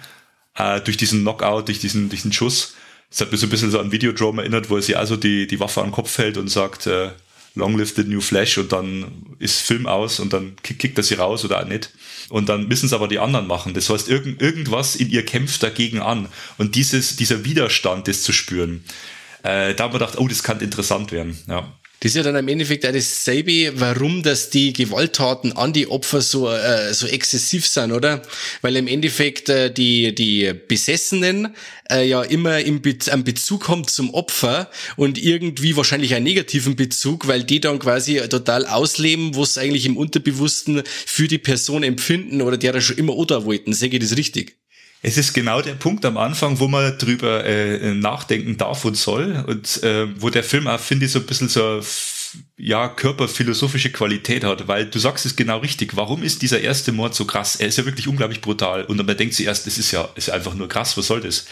B: äh, durch diesen Knockout, durch diesen, diesen Schuss. Das hat mir so ein bisschen so an Videodrome erinnert, wo sie also die, die Waffe an den Kopf hält und sagt, äh, Long live the new Flash und dann ist Film aus und dann kickt, kickt er sie raus oder auch nicht. Und dann müssen es aber die anderen machen. Das heißt, irgend, irgendwas in ihr kämpft dagegen an. Und dieses, dieser Widerstand, das zu spüren, äh, da haben wir gedacht, oh, das kann interessant werden. Ja.
C: Das ist ja dann im Endeffekt auch dasselbe, warum dass die Gewalttaten an die Opfer so, äh, so exzessiv sind, oder? Weil im Endeffekt äh, die, die Besessenen äh, ja immer im Be einen Bezug haben zum Opfer und irgendwie wahrscheinlich einen negativen Bezug, weil die dann quasi total ausleben, was eigentlich im Unterbewussten für die Person empfinden oder der da schon immer oder wollten. Sehe ich das richtig?
B: Es ist genau der Punkt am Anfang, wo man drüber äh, nachdenken darf und soll und äh, wo der Film auch, finde ich, so ein bisschen so ja, körperphilosophische Qualität hat, weil du sagst es genau richtig. Warum ist dieser erste Mord so krass? Er ist ja wirklich unglaublich brutal und man denkt sich erst, das ist ja, ist einfach nur krass, was soll das?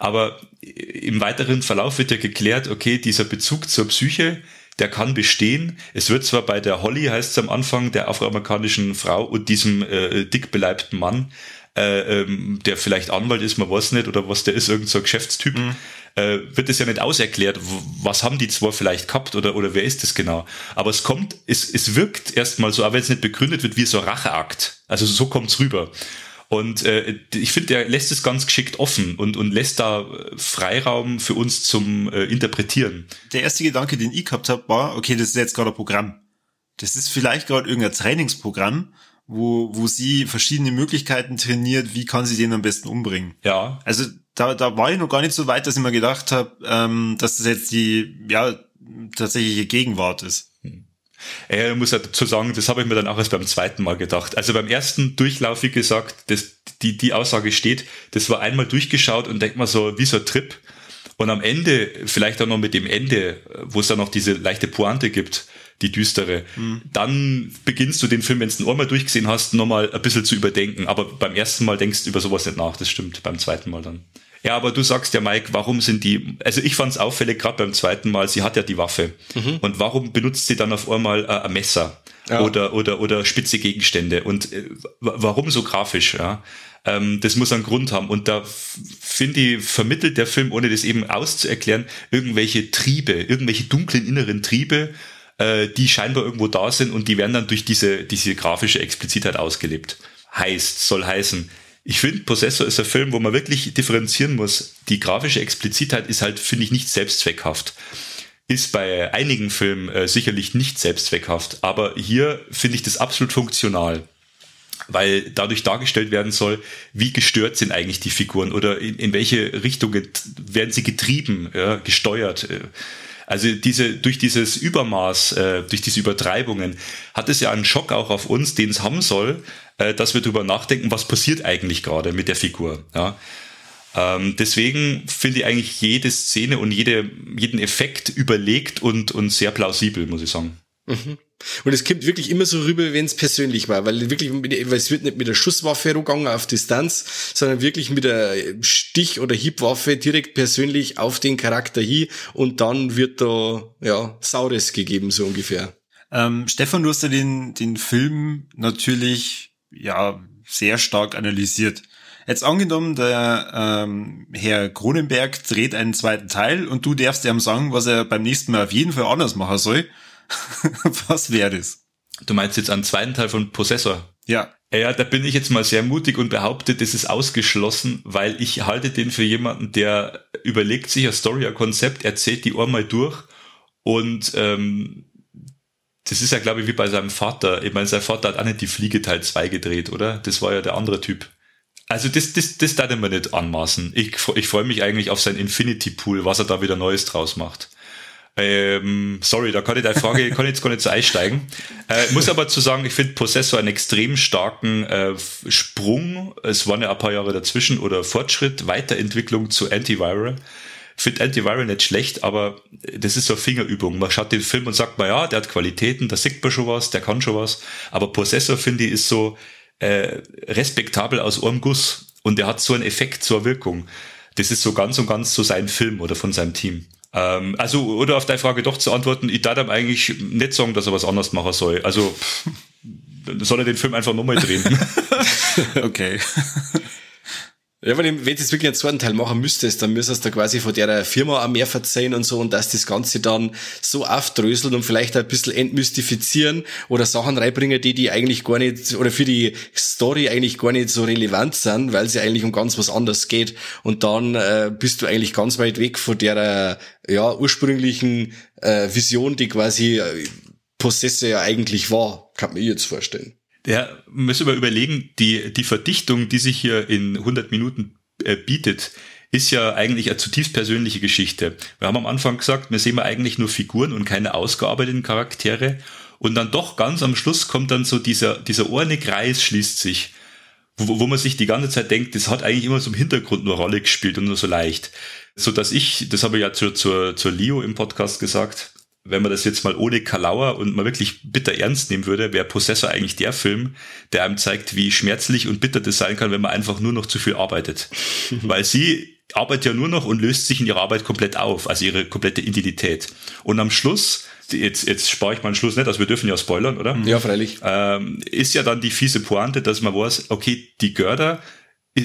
B: Aber im weiteren Verlauf wird ja geklärt, okay, dieser Bezug zur Psyche, der kann bestehen. Es wird zwar bei der Holly, heißt es am Anfang, der afroamerikanischen Frau und diesem äh, dickbeleibten Mann, äh, ähm, der vielleicht Anwalt ist, man weiß nicht, oder was der ist, irgendein so Geschäftstyp, mhm. äh, wird es ja nicht auserklärt, was haben die zwei vielleicht gehabt oder, oder wer ist das genau. Aber es kommt, es, es wirkt erstmal so, aber wenn es nicht begründet wird, wie so ein Racheakt. Also so kommt's rüber. Und äh, ich finde, der lässt es ganz geschickt offen und, und lässt da Freiraum für uns zum äh, Interpretieren.
A: Der erste Gedanke, den ich gehabt habe, war, okay, das ist jetzt gerade ein Programm. Das ist vielleicht gerade irgendein Trainingsprogramm, wo, wo sie verschiedene Möglichkeiten trainiert, wie kann sie den am besten umbringen.
B: Ja.
A: Also da, da war ich noch gar nicht so weit, dass ich mir gedacht habe, ähm, dass das jetzt die ja tatsächliche Gegenwart ist. Hm.
B: Ich muss ja dazu sagen, das habe ich mir dann auch erst beim zweiten Mal gedacht. Also beim ersten Durchlauf, wie gesagt, das, die, die Aussage steht, das war einmal durchgeschaut und denkt mal so, wie so ein Trip. Und am Ende, vielleicht auch noch mit dem Ende, wo es dann noch diese leichte Pointe gibt, die düstere. Mhm. Dann beginnst du den Film, wenn du ihn einmal durchgesehen hast, nochmal ein bisschen zu überdenken. Aber beim ersten Mal denkst du über sowas nicht nach, das stimmt, beim zweiten Mal dann. Ja, aber du sagst ja, Mike, warum sind die, also ich fand es auffällig, gerade beim zweiten Mal, sie hat ja die Waffe. Mhm. Und warum benutzt sie dann auf einmal äh, ein Messer? Ja. Oder, oder, oder spitze Gegenstände? Und äh, warum so grafisch? Ja? Ähm, das muss einen Grund haben. Und da finde ich, vermittelt der Film, ohne das eben auszuerklären, irgendwelche Triebe, irgendwelche dunklen inneren Triebe, äh, die scheinbar irgendwo da sind und die werden dann durch diese, diese grafische Explizitheit ausgelebt. Heißt, soll heißen, ich finde, Possessor ist ein Film, wo man wirklich differenzieren muss. Die grafische Explizitheit ist halt, finde ich, nicht selbstzweckhaft. Ist bei einigen Filmen äh, sicherlich nicht selbstzweckhaft, aber hier finde ich das absolut funktional weil dadurch dargestellt werden soll, wie gestört sind eigentlich die Figuren oder in, in welche Richtung werden sie getrieben, ja, gesteuert. Äh. Also diese, durch dieses Übermaß, äh, durch diese Übertreibungen hat es ja einen Schock auch auf uns, den es haben soll, äh, dass wir darüber nachdenken, was passiert eigentlich gerade mit der Figur. Ja? Ähm, deswegen finde ich eigentlich jede Szene und jede, jeden Effekt überlegt und, und sehr plausibel, muss ich sagen.
C: Mhm. Und es kommt wirklich immer so rüber, wenn es persönlich war, weil wirklich, weil es wird nicht mit der Schusswaffe gegangen auf Distanz, sondern wirklich mit der Stich- oder Hiebwaffe direkt persönlich auf den Charakter hin und dann wird da, ja, Saures gegeben, so ungefähr.
A: Ähm, Stefan, du hast ja den, den Film natürlich, ja, sehr stark analysiert. Jetzt angenommen, der ähm, Herr Kronenberg dreht einen zweiten Teil und du darfst ihm sagen, was er beim nächsten Mal auf jeden Fall anders machen soll. was wäre das?
B: Du meinst jetzt einen zweiten Teil von Possessor?
A: Ja.
B: Ja, da bin ich jetzt mal sehr mutig und behaupte, das ist ausgeschlossen, weil ich halte den für jemanden, der überlegt sich eine Story, ein Konzept, erzählt die einmal durch und ähm, das ist ja, glaube ich, wie bei seinem Vater. Ich meine, sein Vater hat auch nicht die Fliege Teil 2 gedreht, oder? Das war ja der andere Typ. Also das, das, das darf mir nicht anmaßen. Ich, ich freue mich eigentlich auf sein Infinity Pool, was er da wieder Neues draus macht. Ähm, sorry, da kann ich deine Frage, kann ich jetzt gar nicht so einsteigen. Äh, muss aber zu sagen, ich finde Possessor einen extrem starken äh, Sprung. Es waren ja ein paar Jahre dazwischen oder Fortschritt, Weiterentwicklung zu Antiviral. Ich finde Antiviral nicht schlecht, aber das ist so eine Fingerübung. Man schaut den Film und sagt, man ja, der hat Qualitäten, da sieht man schon was, der kann schon was. Aber Possessor, finde ich, ist so äh, respektabel aus einem Guss. Und der hat so einen Effekt, so Wirkung. Das ist so ganz und ganz so sein Film oder von seinem Team. Ähm, also, oder auf deine Frage doch zu antworten, ich darf ihm eigentlich nicht sagen, dass er was anders machen soll. Also, soll er den Film einfach nochmal drehen.
A: okay.
C: Ja, wenn, du jetzt wirklich einen zweiten Teil machen müsstest, dann müsstest du quasi von der Firma auch mehr verzeihen und so und dass das Ganze dann so aufdröselt und vielleicht ein bisschen entmystifizieren oder Sachen reinbringen, die die eigentlich gar nicht oder für die Story eigentlich gar nicht so relevant sind, weil sie eigentlich um ganz was anderes geht und dann äh, bist du eigentlich ganz weit weg von der äh, ja ursprünglichen äh, Vision, die quasi äh, Possesse ja eigentlich war, kann man jetzt vorstellen.
B: Ja, müssen wir überlegen, die, die Verdichtung, die sich hier in 100 Minuten äh, bietet, ist ja eigentlich eine zutiefst persönliche Geschichte. Wir haben am Anfang gesagt, wir sehen eigentlich nur Figuren und keine ausgearbeiteten Charaktere. Und dann doch ganz am Schluss kommt dann so dieser, dieser ohne Kreis schließt sich, wo, wo man sich die ganze Zeit denkt, das hat eigentlich immer so im Hintergrund nur Rolle gespielt und nur so leicht. So dass ich, das habe ich ja zur, zur, zur Leo im Podcast gesagt, wenn man das jetzt mal ohne Kalauer und mal wirklich bitter ernst nehmen würde, wäre Possessor eigentlich der Film, der einem zeigt, wie schmerzlich und bitter das sein kann, wenn man einfach nur noch zu viel arbeitet. Weil sie arbeitet ja nur noch und löst sich in ihrer Arbeit komplett auf, also ihre komplette Identität. Und am Schluss, jetzt, jetzt spare ich mal einen Schluss nicht, also wir dürfen ja spoilern, oder?
C: Ja, freilich.
B: Ähm, ist ja dann die fiese Pointe, dass man weiß, okay, die Görder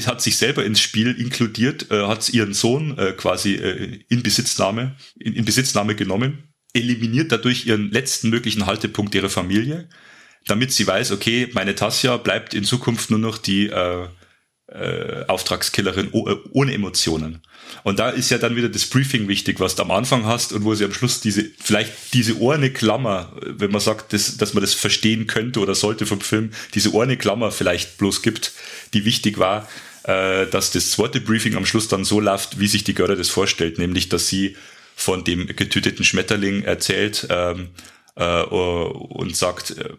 B: hat sich selber ins Spiel inkludiert, äh, hat ihren Sohn äh, quasi äh, in Besitznahme, in, in Besitznahme genommen eliminiert dadurch ihren letzten möglichen Haltepunkt ihrer Familie, damit sie weiß, okay, meine Tassia bleibt in Zukunft nur noch die äh, äh, Auftragskillerin äh, ohne Emotionen. Und da ist ja dann wieder das Briefing wichtig, was du am Anfang hast und wo sie am Schluss diese, vielleicht diese ohne Klammer, wenn man sagt, dass, dass man das verstehen könnte oder sollte vom Film, diese ohne Klammer vielleicht bloß gibt, die wichtig war, äh, dass das zweite Briefing am Schluss dann so läuft, wie sich die Götter das vorstellt, nämlich, dass sie von dem getöteten Schmetterling erzählt ähm, äh, und sagt, äh,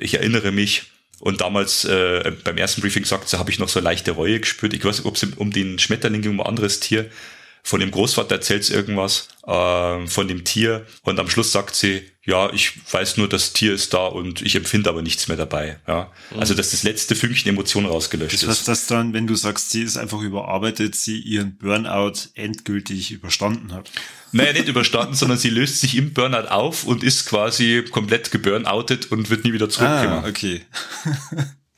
B: ich erinnere mich. Und damals äh, beim ersten Briefing sagt sie, habe ich noch so leichte Reue gespürt. Ich weiß nicht, ob es um den Schmetterling ging, um ein anderes Tier. Von dem Großvater erzählt sie irgendwas äh, von dem Tier und am Schluss sagt sie, ja, ich weiß nur, das Tier ist da und ich empfinde aber nichts mehr dabei. Ja, mhm. also dass das letzte Fünkchen Emotion rausgelöscht
A: das
B: ist.
A: Das dann, wenn du sagst, sie ist einfach überarbeitet, sie ihren Burnout endgültig überstanden hat?
B: Naja, nicht überstanden, sondern sie löst sich im Burnout auf und ist quasi komplett geburnoutet und wird nie wieder zurückkommen.
A: Ah, okay.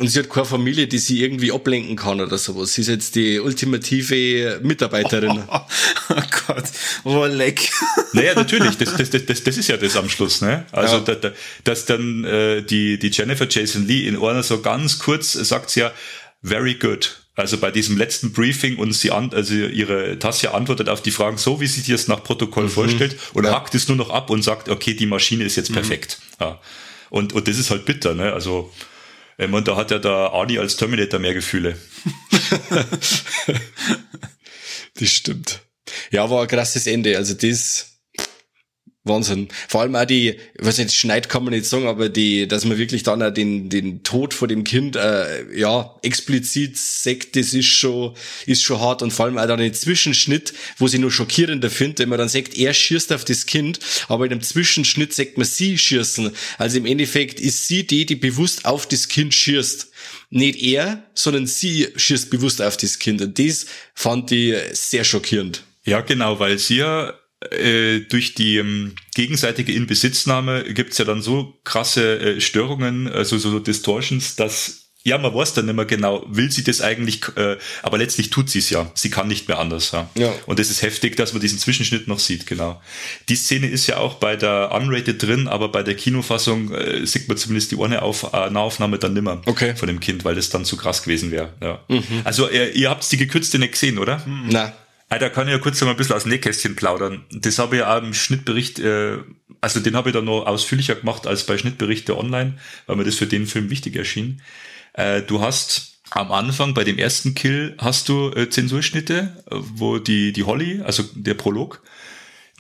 C: Und sie hat keine Familie, die sie irgendwie ablenken kann oder sowas. Sie ist jetzt die ultimative Mitarbeiterin.
A: Oh, oh Gott, oh leck.
B: Naja, natürlich, das, das, das, das ist ja das am Schluss, ne? Also, ja. da, da, dass dann äh, die, die Jennifer Jason Lee in einer so ganz kurz sagt sie ja, very good. Also bei diesem letzten Briefing und sie an, also ihre Tassia antwortet auf die Fragen so, wie sie sich das nach Protokoll mhm. vorstellt und ja. hackt es nur noch ab und sagt, okay, die Maschine ist jetzt mhm. perfekt. Ja. Und, und das ist halt bitter, ne? Also ich meine, da hat ja der Arnie als Terminator mehr Gefühle.
C: das stimmt. Ja, war ein krasses Ende. Also das Wahnsinn. Vor allem auch die, ich weiß nicht, Schneid kann man nicht sagen, aber die, dass man wirklich dann auch den, den Tod vor dem Kind, äh, ja, explizit sagt, das ist schon, ist schon hart und vor allem auch dann den Zwischenschnitt, wo sie nur schockierender findet, wenn man dann sagt, er schießt auf das Kind, aber in dem Zwischenschnitt sagt man sie schießen. Also im Endeffekt ist sie die, die bewusst auf das Kind schießt. Nicht er, sondern sie schießt bewusst auf das Kind und das fand ich sehr schockierend.
B: Ja, genau, weil sie ja äh, durch die ähm, gegenseitige Inbesitznahme gibt's ja dann so krasse äh, Störungen, also so Distortions, dass ja, man weiß dann nicht mehr genau, will sie das eigentlich, äh, aber letztlich tut sie es ja. Sie kann nicht mehr anders. Ja. ja. Und das ist heftig, dass man diesen Zwischenschnitt noch sieht, genau. Die Szene ist ja auch bei der Unrated drin, aber bei der Kinofassung äh, sieht man zumindest die eine Auf äh, Nahaufnahme dann nimmer
C: okay.
B: von dem Kind, weil das dann zu krass gewesen wäre. Ja. Mhm. Also ihr, ihr habt die gekürzte nicht gesehen, oder?
C: Mhm. Na.
B: Ah, da kann ich ja kurz mal ein bisschen aus dem Nähkästchen plaudern. Das habe ich ja auch im Schnittbericht, äh, also den habe ich dann noch ausführlicher gemacht als bei Schnittberichte online, weil mir das für den Film wichtig erschien. Äh, du hast am Anfang bei dem ersten Kill hast du äh, Zensurschnitte, wo die, die Holly, also der Prolog,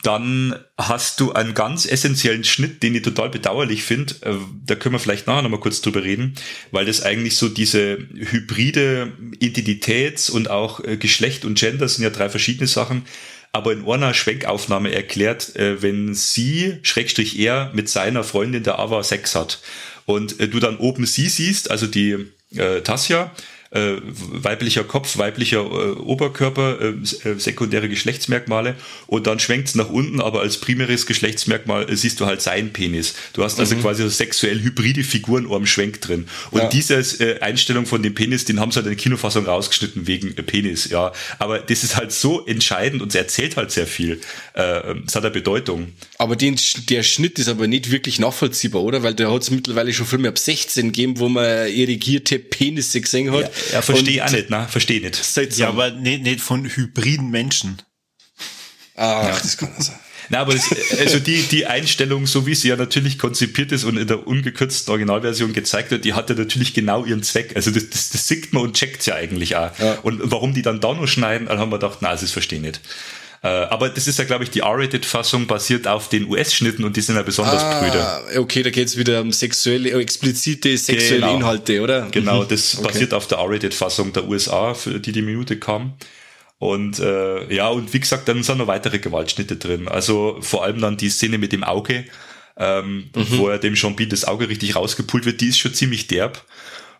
B: dann hast du einen ganz essentiellen Schnitt, den ich total bedauerlich finde. Äh, da können wir vielleicht nachher nochmal kurz drüber reden, weil das eigentlich so diese hybride Identitäts- und auch äh, Geschlecht und Gender sind ja drei verschiedene Sachen. Aber in einer Schwenkaufnahme erklärt, äh, wenn sie, Schrägstrich er, mit seiner Freundin der Ava Sex hat und du dann oben sie siehst, also die Tassia, äh, weiblicher Kopf, weiblicher äh, Oberkörper, äh, äh sekundäre Geschlechtsmerkmale und dann schwenkt es nach unten, aber als primäres Geschlechtsmerkmal äh, siehst du halt seinen Penis. Du hast also mhm. quasi so sexuell hybride Figuren am Schwenk drin. Und ja. diese äh, Einstellung von dem Penis, den haben sie halt in der Kinofassung rausgeschnitten wegen Penis, ja. Aber das ist halt so entscheidend und es erzählt halt sehr viel. es hat eine Bedeutung.
C: Aber den, der Schnitt ist aber nicht wirklich nachvollziehbar, oder? Weil da hat es mittlerweile schon Filme ab 16 gegeben, wo man irrigierte Penisse gesehen hat.
B: Ja. Ja, verstehe ich auch nicht, ne? Verstehe nicht.
A: Seltsam. Ja, aber nicht, nicht von hybriden Menschen.
C: Ach, ja. das kann sein.
B: Na, aber das, also die, die Einstellung, so wie sie ja natürlich konzipiert ist und in der ungekürzten Originalversion gezeigt wird, die hat ja natürlich genau ihren Zweck. Also das, das, das sieht man und checkt ja eigentlich auch. Ja. Und warum die dann da noch schneiden, dann haben wir gedacht, na, das verstehe ich nicht. Äh, aber das ist ja, glaube ich, die R-Rated-Fassung basiert auf den US-Schnitten und die sind ja besonders ah,
C: prüde. Okay, da geht's wieder um sexuelle, explizite sexuelle genau. Inhalte, oder?
B: Genau, das okay. basiert auf der R-Rated-Fassung der USA, für die die Minute kam. Und äh, ja, und wie gesagt, dann sind noch weitere Gewaltschnitte drin. Also vor allem dann die Szene mit dem Auge, ähm, mhm. wo er dem Jean das Auge richtig rausgepult wird, die ist schon ziemlich derb.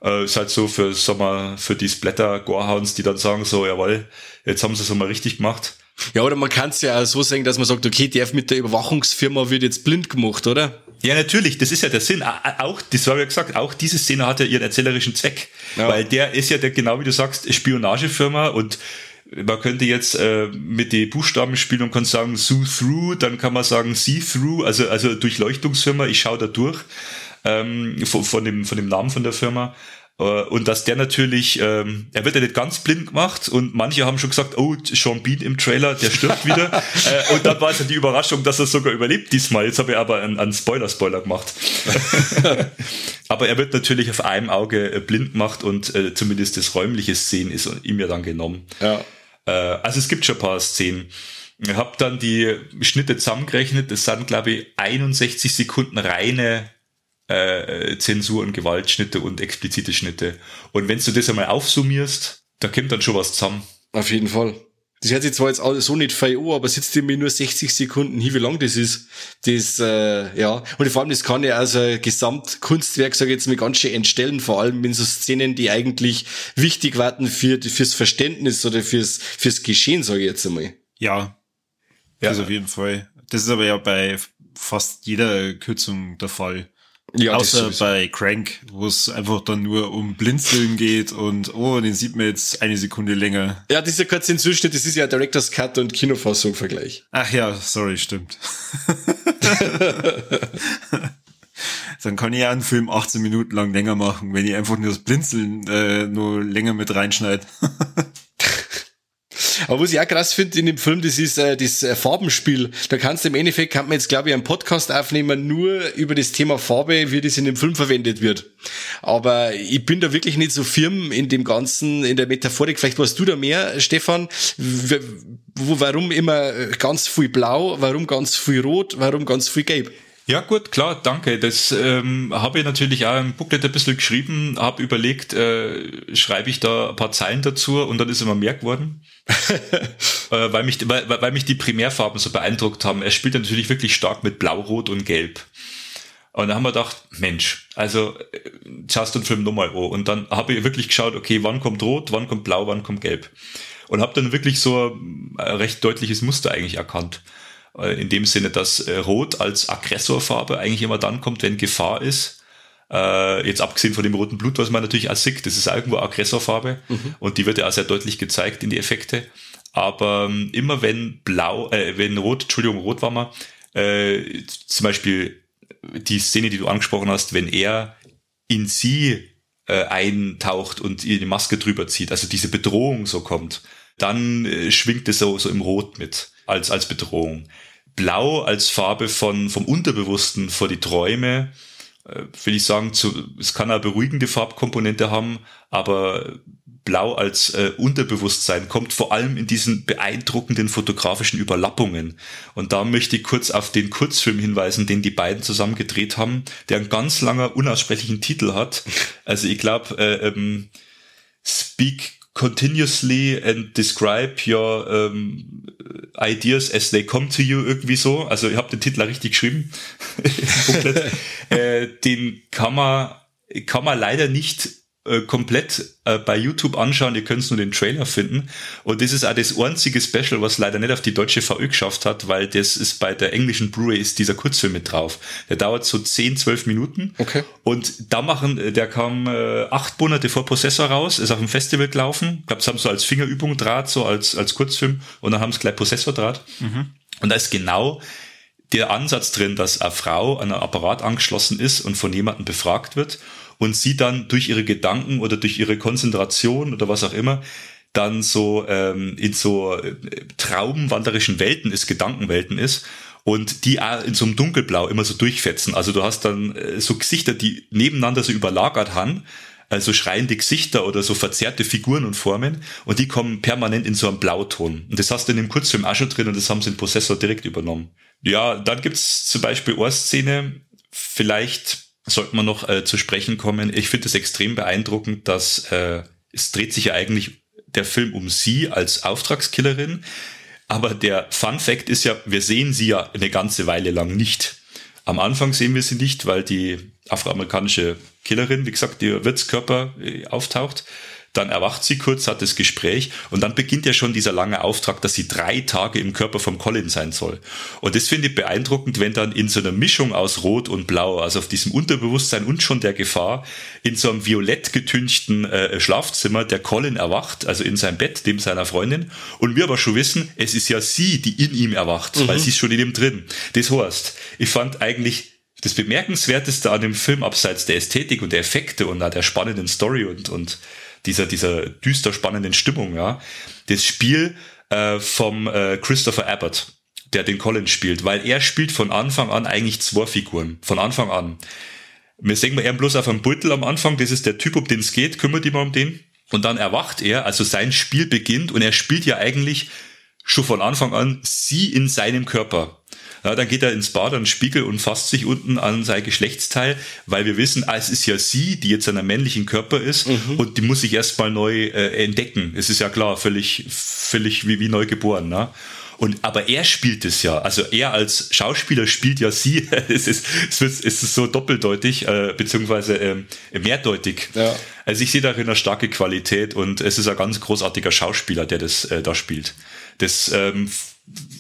B: Äh, ist halt so für, sag mal, für die Splatter-Gorehounds, die dann sagen so, jawohl, jetzt haben sie es mal richtig gemacht.
C: Ja, oder man kann es ja auch so sagen, dass man sagt, okay, der mit der Überwachungsfirma wird jetzt blind gemacht, oder?
B: Ja, natürlich, das ist ja der Sinn. Auch, das habe ich ja gesagt, auch diese Szene hat ja ihren erzählerischen Zweck. Ja. Weil der ist ja der, genau wie du sagst, Spionagefirma und man könnte jetzt äh, mit den Buchstaben spielen und kann sagen see through, dann kann man sagen see through, also also Durchleuchtungsfirma. Ich schaue da durch ähm, von, von dem von dem Namen von der Firma. Äh, und dass der natürlich, ähm, er wird ja nicht ganz blind gemacht und manche haben schon gesagt, oh, Sean Bean im Trailer, der stirbt wieder. äh, und dann war es ja die Überraschung, dass er sogar überlebt diesmal. Jetzt habe ich aber einen, einen Spoiler-Spoiler gemacht. aber er wird natürlich auf einem Auge äh, blind gemacht und äh, zumindest das räumliche Sehen ist ihm ja dann genommen.
C: Ja.
B: Äh, also es gibt schon ein paar Szenen. Ich habe dann die Schnitte zusammengerechnet. Das sind, glaube ich, 61 Sekunden reine äh, Zensur und Gewaltschnitte und explizite Schnitte. Und wenn du das einmal aufsummierst, da kommt dann schon was zusammen.
C: Auf jeden Fall. Das hört sich zwar jetzt alles so nicht fein an, aber sitzt ihr mir nur 60 Sekunden hin, wie lang das ist. Das, äh, ja. Und vor allem, das kann ja also ein Gesamtkunstwerk, sage ich jetzt mal, ganz schön entstellen, vor allem in so Szenen, die eigentlich wichtig warten für, fürs Verständnis oder fürs, fürs Geschehen, sage ich jetzt einmal.
A: Ja. ja. Das auf jeden Fall. Das ist aber ja bei fast jeder Kürzung der Fall. Ja, Außer bei Crank, wo es einfach dann nur um Blinzeln geht und oh, den sieht man jetzt eine Sekunde länger.
C: Ja, dieser kurze Zuschnitt, das ist ja Director's Cut und Kinofassung Vergleich.
A: Ach ja, sorry, stimmt. dann kann ich ja einen Film 18 Minuten lang länger machen, wenn ich einfach nur das Blinzeln äh, nur länger mit reinschneide.
C: Aber was ich auch krass finde in dem Film, das ist äh, das äh, Farbenspiel. Da kannst du im Endeffekt, kann man jetzt glaube ich einen Podcast aufnehmen, nur über das Thema Farbe, wie das in dem Film verwendet wird. Aber ich bin da wirklich nicht so firm in dem Ganzen, in der Metaphorik. Vielleicht weißt du da mehr, Stefan. Warum immer ganz viel blau, warum ganz viel rot, warum ganz viel gelb?
B: Ja gut, klar, danke. Das ähm, habe ich natürlich auch im Booklet ein bisschen geschrieben, habe überlegt, äh, schreibe ich da ein paar Zeilen dazu und dann ist immer mehr geworden, äh, weil, mich, weil, weil mich die Primärfarben so beeindruckt haben. Er spielt natürlich wirklich stark mit Blau, Rot und Gelb. Und dann haben wir gedacht, Mensch, also äh, schaust du den Film nochmal an. Und dann habe ich wirklich geschaut, okay, wann kommt Rot, wann kommt Blau, wann kommt Gelb. Und habe dann wirklich so ein recht deutliches Muster eigentlich erkannt. Äh, in dem Sinne, dass äh, Rot als Aggressorfarbe eigentlich immer dann kommt, wenn Gefahr ist. Äh, jetzt abgesehen von dem roten Blut, was man natürlich auch sieht, das ist irgendwo Aggressorfarbe mhm. und die wird ja auch sehr deutlich gezeigt in die Effekte. Aber ähm, immer wenn blau, äh, wenn rot, Entschuldigung, rot war mal, äh, zum Beispiel die Szene, die du angesprochen hast, wenn er in sie äh, eintaucht und ihr die Maske drüber zieht, also diese Bedrohung so kommt, dann äh, schwingt es so, so im Rot mit, als, als Bedrohung. Blau als Farbe von, vom Unterbewussten vor die Träume, äh, will ich sagen, zu, es kann eine beruhigende Farbkomponente haben, aber Blau als äh, Unterbewusstsein kommt vor allem in diesen beeindruckenden fotografischen Überlappungen. Und da möchte ich kurz auf den Kurzfilm hinweisen, den die beiden zusammen gedreht haben, der einen ganz langer, unaussprechlichen Titel hat. Also ich glaube, äh, ähm, Speak continuously and describe your um, ideas as they come to you irgendwie so. Also ich habe den Titel richtig geschrieben. äh, den kann man kann man leider nicht äh, komplett äh, bei YouTube anschauen, ihr könnt nur den Trailer finden. Und das ist auch das einzige Special, was leider nicht auf die deutsche VÖ geschafft hat, weil das ist bei der englischen Blu-ray ist dieser Kurzfilm mit drauf. Der dauert so 10, 12 Minuten.
C: Okay.
B: Und da machen, äh, der kam äh, acht Monate vor Prozessor raus, ist auf dem Festival gelaufen. Ich glaube, das haben so als Fingerübung Draht, so als, als Kurzfilm. Und dann haben sie gleich Prozessor Draht. Mhm. Und da ist genau der Ansatz drin, dass eine Frau an einen Apparat angeschlossen ist und von jemandem befragt wird und sie dann durch ihre Gedanken oder durch ihre Konzentration oder was auch immer dann so ähm, in so äh, traumwanderischen Welten ist, Gedankenwelten ist und die auch in so einem Dunkelblau immer so durchfetzen. Also du hast dann äh, so Gesichter, die nebeneinander so überlagert haben, also schreiende Gesichter oder so verzerrte Figuren und Formen und die kommen permanent in so einem Blauton. Und das hast du in dem Kurzfilm auch schon drin und das haben sie in Possessor direkt übernommen. Ja, dann gibt's zum Beispiel Ohrszene, vielleicht sollte man noch äh, zu sprechen kommen. Ich finde es extrem beeindruckend, dass äh, es dreht sich ja eigentlich der Film um sie als Auftragskillerin. Aber der Fun Fact ist ja, wir sehen sie ja eine ganze Weile lang nicht. Am Anfang sehen wir sie nicht, weil die afroamerikanische Killerin, wie gesagt, ihr Wirtskörper äh, auftaucht. Dann erwacht sie kurz, hat das Gespräch und dann beginnt ja schon dieser lange Auftrag, dass sie drei Tage im Körper vom Colin sein soll. Und das finde ich beeindruckend, wenn dann in so einer Mischung aus Rot und Blau, also auf diesem Unterbewusstsein und schon der Gefahr, in so einem violett getünchten äh, Schlafzimmer der Colin erwacht, also in seinem Bett, dem seiner Freundin. Und wir aber schon wissen, es ist ja sie, die in ihm erwacht, mhm. weil sie ist schon in ihm drin. Das heißt, ich fand eigentlich das Bemerkenswerteste an dem Film, abseits der Ästhetik und der Effekte und der spannenden Story und, und dieser, dieser düster spannenden Stimmung, ja. Das Spiel äh, vom äh, Christopher Abbott, der den Collins spielt, weil er spielt von Anfang an eigentlich zwei Figuren. Von Anfang an. Wir sehen wir eher bloß auf einem Beutel am Anfang, das ist der Typ, um den es geht, kümmert mal um den. Und dann erwacht er, also sein Spiel beginnt und er spielt ja eigentlich schon von Anfang an sie in seinem Körper. Ja, dann geht er ins Bad, an den Spiegel und fasst sich unten an sein Geschlechtsteil, weil wir wissen, ah, es ist ja sie, die jetzt an einem männlichen Körper ist mhm. und die muss sich erstmal neu äh, entdecken. Es ist ja klar, völlig, völlig wie, wie neu geboren. Ne? Und, aber er spielt es ja. Also er als Schauspieler spielt ja sie. es, ist, es, wird, es ist so doppeldeutig, äh, beziehungsweise ähm, mehrdeutig. Ja. Also ich sehe darin eine starke Qualität und es ist ein ganz großartiger Schauspieler, der das äh, da spielt. Das ähm,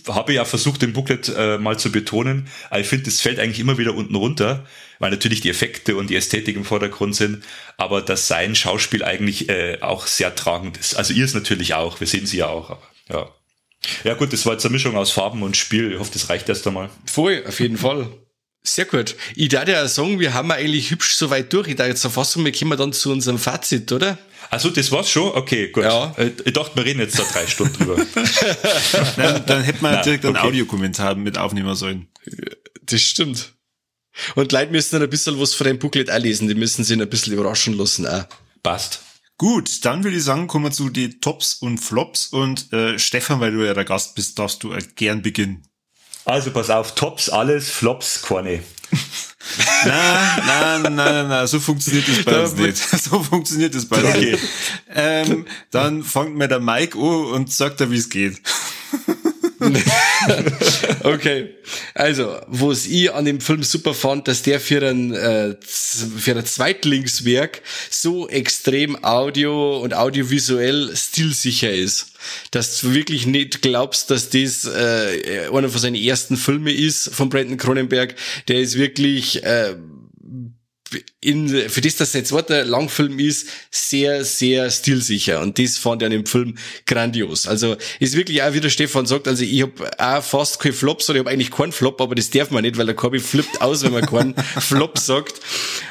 B: habe ja versucht, im Booklet äh, mal zu betonen. Ich finde, das fällt eigentlich immer wieder unten runter, weil natürlich die Effekte und die Ästhetik im Vordergrund sind, aber dass sein Schauspiel eigentlich äh, auch sehr tragend ist. Also ihr es natürlich auch, wir sehen sie ja auch, aber ja. Ja gut, das war jetzt eine Mischung aus Farben und Spiel. Ich hoffe, das reicht erst einmal.
C: Voll, auf jeden Fall. Sehr gut. Ich dachte ja sagen, wir haben eigentlich hübsch so weit durch. Ich dachte jetzt fast, wir kommen dann zu unserem Fazit, oder?
B: Also das war's schon? Okay, gut. Ja. Äh, ich dachte, wir reden jetzt da drei Stunden drüber.
A: dann, dann hätten wir Nein, direkt einen okay. Audiokommentar mit aufnehmen sollen.
C: Das stimmt. Und Leute müssen dann ein bisschen was von dem Booklet auch lesen. Die müssen sich ein bisschen überraschen lassen auch.
B: Passt.
A: Gut, dann würde ich sagen, kommen wir zu den Tops und Flops. Und äh, Stefan, weil du ja der Gast bist, darfst du äh, gern beginnen.
B: Also pass auf, Tops alles, Flops keine.
A: Nein, nein, nein, nein, nein, so funktioniert das bei uns nicht. So funktioniert das bei uns okay. nicht. Ähm, dann fängt mir der Mike an und sagt er, wie es geht.
C: okay. Also, was ich an dem Film super fand, dass der für ein, äh, für ein Zweitlingswerk so extrem audio und audiovisuell stilsicher ist. Dass du wirklich nicht glaubst, dass das äh, einer von seinen ersten Filmen ist von Brandon Cronenberg. Der ist wirklich äh, in, für das, dass sein zweiter Langfilm ist, sehr, sehr stilsicher. Und das fand ich an dem Film grandios. Also ist wirklich auch, wie der Stefan sagt, also ich habe auch fast kein Flop, sondern ich habe eigentlich keinen Flop, aber das darf man nicht, weil der Corby flippt aus, wenn man keinen Flop sagt.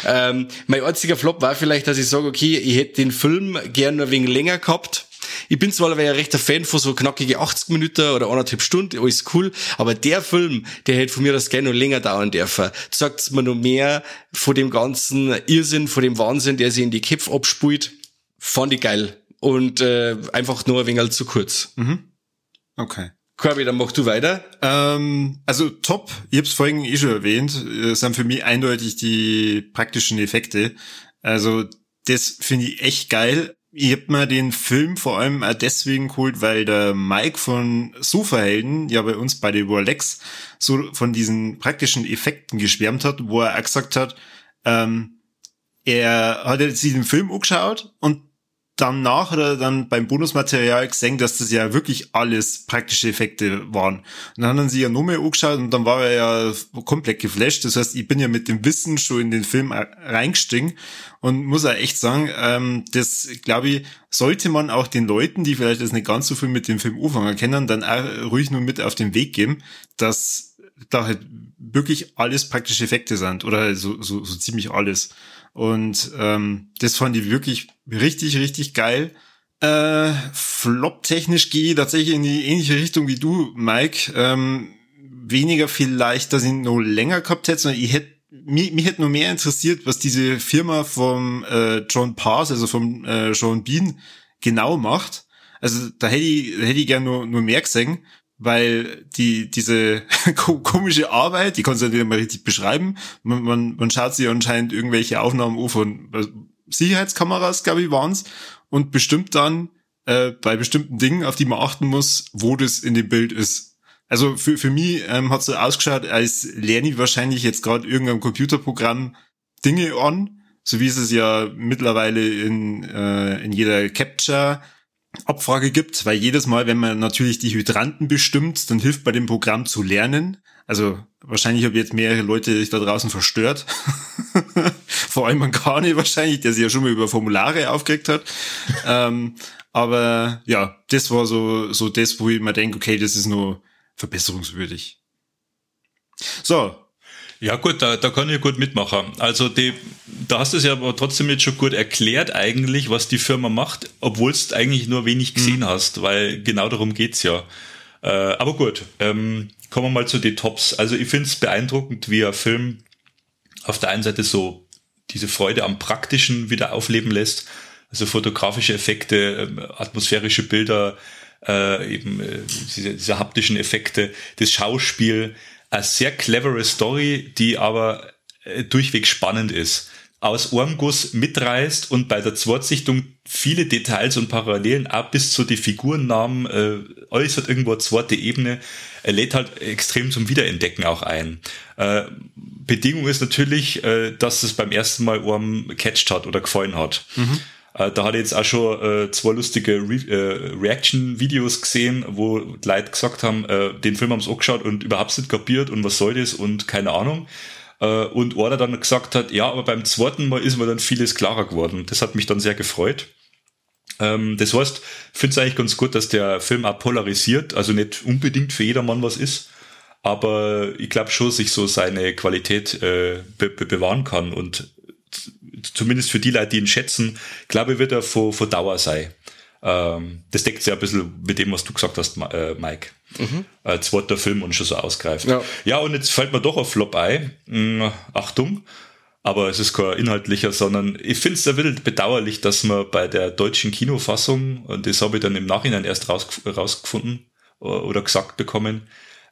C: Ähm, mein einziger Flop war vielleicht, dass ich sage, okay, ich hätte den Film gerne ein wenig länger gehabt ich bin zwar ein rechter Fan von so knackige 80 Minuten oder anderthalb Stunden, alles cool, aber der Film, der hätte von mir das gerne noch länger dauern dürfen. Sagt mir noch mehr von dem ganzen Irrsinn, von dem Wahnsinn, der sich in die Köpfe abspult. Fand ich geil. Und äh, einfach nur ein wenig zu kurz.
A: Mhm. Okay.
C: Corby, dann mach du weiter.
A: Ähm, also top, ich habe es vorhin eh schon erwähnt, äh, sind für mich eindeutig die praktischen Effekte. Also das finde ich echt geil. Ich hab mir den Film vor allem auch deswegen geholt, weil der Mike von Sofahelden ja bei uns bei der Warlex so von diesen praktischen Effekten geschwärmt hat, wo er auch gesagt hat, ähm, er hat jetzt den Film angeschaut und danach hat er dann beim Bonusmaterial gesehen, dass das ja wirklich alles praktische Effekte waren. Und dann haben sie ja nur mehr angeschaut und dann war er ja komplett geflasht. Das heißt, ich bin ja mit dem Wissen schon in den Film reingestiegen und muss auch echt sagen, ähm, das glaube ich, sollte man auch den Leuten, die vielleicht das nicht ganz so viel mit dem Film anfangen kennen, dann auch ruhig nur mit auf den Weg geben, dass da halt wirklich alles praktische Effekte sind oder so, so, so ziemlich alles. Und ähm, das fand ich wirklich richtig, richtig geil. Äh, Flop-technisch gehe ich tatsächlich in die ähnliche Richtung wie du, Mike. Ähm, weniger vielleicht, dass ich noch länger gehabt hätte, sondern ich hätte mich, mich hätte nur mehr interessiert, was diese Firma vom äh, John Pass, also vom äh, John Bean, genau macht. Also da hätte ich, hätte ich gerne nur, nur mehr gesehen, weil die diese komische Arbeit, die kannst du nicht mal richtig beschreiben. Man, man, man schaut sich anscheinend irgendwelche Aufnahmen an von Sicherheitskameras, glaube ich, waren's, und bestimmt dann äh, bei bestimmten Dingen, auf die man achten muss, wo das in dem Bild ist. Also für, für mich ähm, hat so ausgeschaut, als lerne ich wahrscheinlich jetzt gerade irgendein Computerprogramm Dinge an, so wie es es ja mittlerweile in, äh, in jeder Capture Abfrage gibt, weil jedes Mal, wenn man natürlich die Hydranten bestimmt, dann hilft bei dem Programm zu lernen. Also wahrscheinlich habe ich jetzt mehrere Leute sich da draußen verstört. Vor allem an Kani wahrscheinlich, der sich ja schon mal über Formulare aufgeregt hat. ähm, aber ja, das war so, so das, wo ich mir denke, okay, das ist nur verbesserungswürdig. So,
B: ja gut, da, da kann ich gut mitmachen. Also die, da hast du es ja aber trotzdem jetzt schon gut erklärt eigentlich, was die Firma macht, obwohl du eigentlich nur wenig gesehen mhm. hast, weil genau darum geht's ja. Äh, aber gut, ähm, kommen wir mal zu den Tops. Also ich finde es beeindruckend, wie ein Film auf der einen Seite so diese Freude am Praktischen wieder aufleben lässt, also fotografische Effekte, äh, atmosphärische Bilder, äh, eben äh, diese, diese haptischen Effekte, das Schauspiel, eine sehr clevere Story, die aber äh, durchweg spannend ist. Aus Ormguss mitreißt und bei der Zweitsichtung viele Details und Parallelen auch bis zu die Figurennamen äh, äußert irgendwo eine zweite Ebene, er lädt halt extrem zum Wiederentdecken auch ein. Äh, Bedingung ist natürlich, äh, dass es beim ersten Mal Orm catcht hat oder gefallen hat. Mhm. Äh, da hatte ich jetzt auch schon äh, zwei lustige Re äh, Reaction-Videos gesehen, wo Leute gesagt haben, äh, den Film haben sie angeschaut und überhaupt nicht kapiert und was soll das und keine Ahnung. Äh, und Order dann gesagt hat, ja, aber beim zweiten Mal ist mir dann vieles klarer geworden. Das hat mich dann sehr gefreut. Ähm, das heißt, finde es eigentlich ganz gut, dass der Film auch polarisiert, also nicht unbedingt für jedermann was ist, aber ich glaube schon, sich so seine Qualität äh, be be bewahren kann und zumindest für die Leute, die ihn schätzen, glaube ich, wird er von, von Dauer sein. Ähm, das deckt sich ein bisschen mit dem, was du gesagt hast, äh, Mike. Mhm. Äh, zweiter Film und schon so ausgreift. Ja. ja, und jetzt fällt mir doch ein Flop ein. Hm, Achtung. Aber es ist kein inhaltlicher, sondern ich finde es ein bisschen bedauerlich, dass man bei der deutschen Kinofassung, und das habe ich dann im Nachhinein erst raus, rausgefunden oder gesagt bekommen,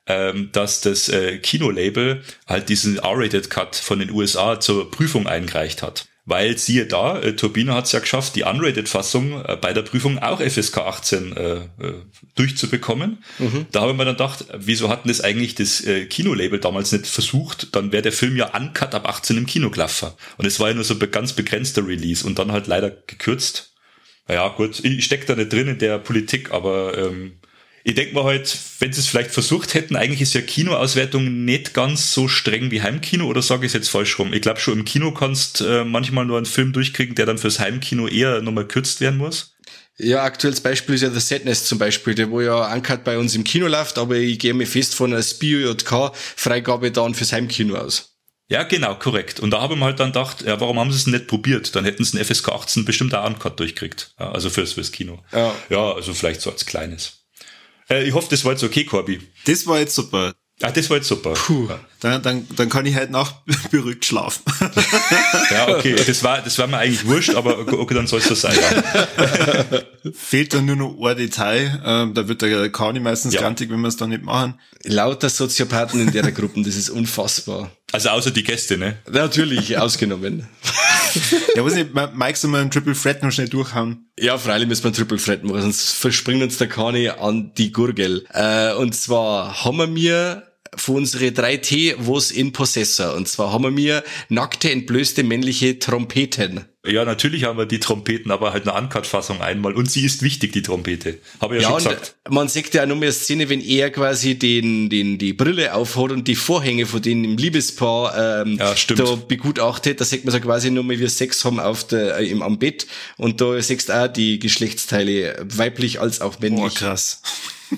B: ähm, dass das äh, Kinolabel halt diesen R-Rated Cut von den USA zur Prüfung eingereicht hat. Weil siehe da, äh, Turbine hat es ja geschafft, die Unrated-Fassung äh, bei der Prüfung auch FSK 18 äh, äh, durchzubekommen. Mhm. Da habe ich mir dann gedacht, wieso hatten das eigentlich das äh, Kinolabel damals nicht versucht? Dann wäre der Film ja uncut ab 18 im Kino gelaufen. Und es war ja nur so ein ganz begrenzter Release und dann halt leider gekürzt. Ja gut, ich stecke da nicht drin in der Politik, aber ähm, ich denke mal halt, wenn sie es vielleicht versucht hätten, eigentlich ist ja Kinoauswertung nicht ganz so streng wie Heimkino oder sage ich es jetzt falsch rum? Ich glaube schon im Kino kannst äh, manchmal nur einen Film durchkriegen, der dann fürs Heimkino eher nochmal kürzt werden muss.
C: Ja, aktuelles Beispiel ist ja The Sadness zum Beispiel, der wo ja Uncut bei uns im Kino läuft, aber ich gehe mir fest von einer SPOJK Freigabe dann fürs Heimkino aus.
B: Ja, genau, korrekt. Und da habe ich mir halt dann gedacht, ja, warum haben sie es nicht probiert? Dann hätten sie einen FSK 18 bestimmt auch Uncut durchkriegt. Ja, also fürs, fürs Kino. Ja. ja, also vielleicht so als kleines. Äh, ich hoffe, das war jetzt okay, Corby.
A: Das war jetzt super.
B: Ah, das war jetzt super. Puh.
A: Dann, dann, dann kann ich halt noch berückt schlafen.
B: ja, okay. Das war, das war mir eigentlich wurscht, aber okay, dann soll es so sein.
A: Fehlt dann nur noch ein Detail. Ähm, da wird der Kani meistens ja. grantig, wenn wir es dann nicht machen.
C: Lauter Soziopathen in der Gruppe, das ist unfassbar.
B: Also außer die Gäste, ne?
C: Natürlich, ausgenommen.
A: ja, weiß nicht, Mike, soll mal einen Triple Threat noch schnell durchhauen?
C: Ja, freilich müssen wir einen Triple Threat machen, sonst verspringt uns der Kani an die Gurgel. Äh, und zwar haben wir mir von unsere 3T was in Possessor. Und zwar haben wir mir nackte, entblößte männliche Trompeten.
B: Ja, natürlich haben wir die Trompeten, aber halt eine Uncut-Fassung einmal. Und sie ist wichtig, die Trompete. Habe ich ja, ja schon gesagt.
C: Man sieht ja auch nur mehr Szene, wenn er quasi den, den, die Brille aufhat und die Vorhänge von denen im Liebespaar ähm, ja, da begutachtet. Da sieht man so quasi nur mehr, wie Sex haben auf der, äh, im, am Bett. Und da siehst du auch die Geschlechtsteile, weiblich als auch männlich. Oh,
A: krass.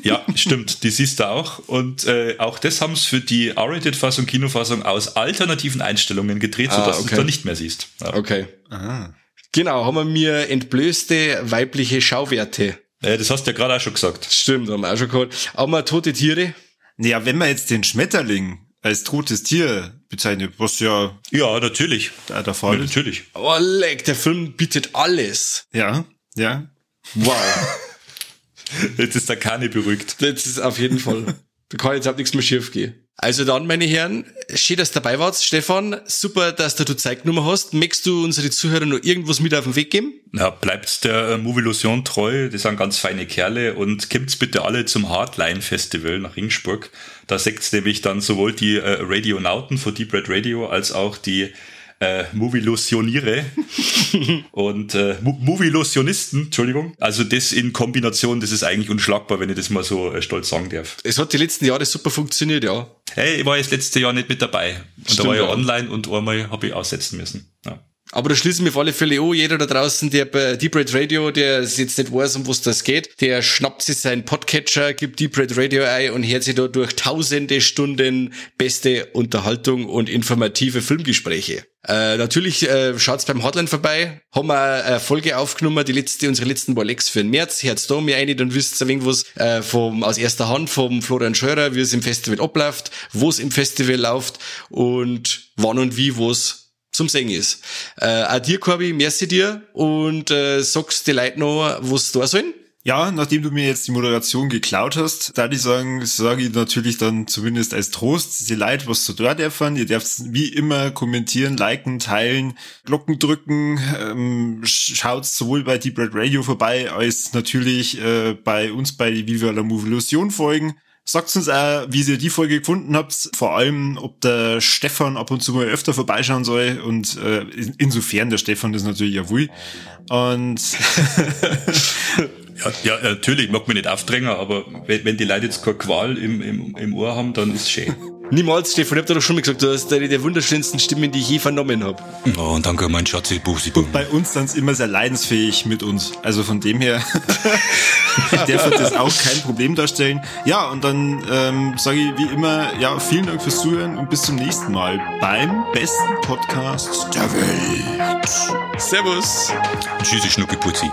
B: Ja, stimmt, die siehst du auch. Und äh, auch das haben sie für die R-Rated-Fassung, Kinofassung aus alternativen Einstellungen gedreht, sodass ah, okay. du es da nicht mehr siehst.
C: Ja. Okay. Aha. Genau, haben wir mir entblößte weibliche Schauwerte.
B: Ja, das hast du ja gerade auch schon gesagt.
C: Stimmt, haben wir auch schon gehört. Haben wir tote Tiere?
A: Naja, wenn man jetzt den Schmetterling als totes Tier bezeichnet, was ja...
B: Ja, natürlich.
A: Da der Fall
B: ja, natürlich.
C: Oh, leck, der Film bietet alles.
A: Ja, ja.
C: Wow.
B: Jetzt ist der Kani beruhigt.
C: Jetzt ist auf jeden Fall. Da kann jetzt auch nichts mehr schief gehen. Also dann, meine Herren, schön, dass du dabei warst. Stefan, super, dass du Zeit genommen hast. Möchtest du unsere Zuhörer noch irgendwas mit auf den Weg geben?
B: Ja, bleibt der äh, Movilusion treu. Das sind ganz feine Kerle und kommt's bitte alle zum Hardline Festival nach Ringsburg. Da seht's nämlich dann sowohl die äh, Radionauten von Deep Red Radio als auch die äh, Movilusioniere und äh, Movilusionisten, Entschuldigung. Also das in Kombination, das ist eigentlich unschlagbar, wenn ich das mal so äh, stolz sagen darf.
C: Es hat die letzten Jahre super funktioniert, ja.
B: Hey, ich war jetzt letzte Jahr nicht mit dabei. Und Stimmt, da war ich ja online und einmal habe ich aussetzen müssen. Ja.
C: Aber da schließen wir auf alle Fälle an, jeder da draußen, der bei Deep Red Radio, der jetzt nicht weiß, um was das geht, der schnappt sich seinen Podcatcher, gibt Deep Red Radio ein und hört sich da durch tausende Stunden beste Unterhaltung und informative Filmgespräche. Äh, natürlich äh, schaut's beim Hotline vorbei. Haben wir eine Folge aufgenommen, die letzte, unsere letzten Bolex für den März. Herz da mir eine, dann wisst ihr irgendwas äh, vom, aus erster Hand vom Florian Scheurer, wie es im Festival abläuft, wo es im Festival läuft und wann und wie was zum Singen ist. Äh, auch dir, Corby, merci dir und äh, sagst die Leute noch, was da sollen.
A: Ja, nachdem du mir jetzt die Moderation geklaut hast, da ich sagen, sage ich natürlich dann zumindest als Trost, die Leute, was zu da dürfen. Ihr dürft wie immer kommentieren, liken, teilen, Glocken drücken, ähm, schaut sowohl bei Deep Red Radio vorbei, als natürlich äh, bei uns bei Viva la Move Illusion folgen. Sagt uns auch, wie ihr die Folge gefunden habt. Vor allem, ob der Stefan ab und zu mal öfter vorbeischauen soll. Und äh, insofern der Stefan das natürlich ja will. Und
B: ja, ja, natürlich, mag mich nicht aufdrängen, aber wenn, wenn die Leute jetzt keine Qual im, im, im Ohr haben, dann ist es schön.
C: Niemals, Stefan, ich hab dir doch schon mal gesagt, du hast eine der wunderschönsten Stimmen, die ich je vernommen habe.
B: Oh, und danke, mein Schatz, Busi.
A: Und bei uns dann immer sehr leidensfähig mit uns. Also von dem her darf das auch kein Problem darstellen. Ja, und dann ähm, sage ich wie immer, ja, vielen Dank fürs Zuhören und bis zum nächsten Mal beim besten Podcast der Welt.
C: Servus.
B: Tschüssi, Schnucki Putzi.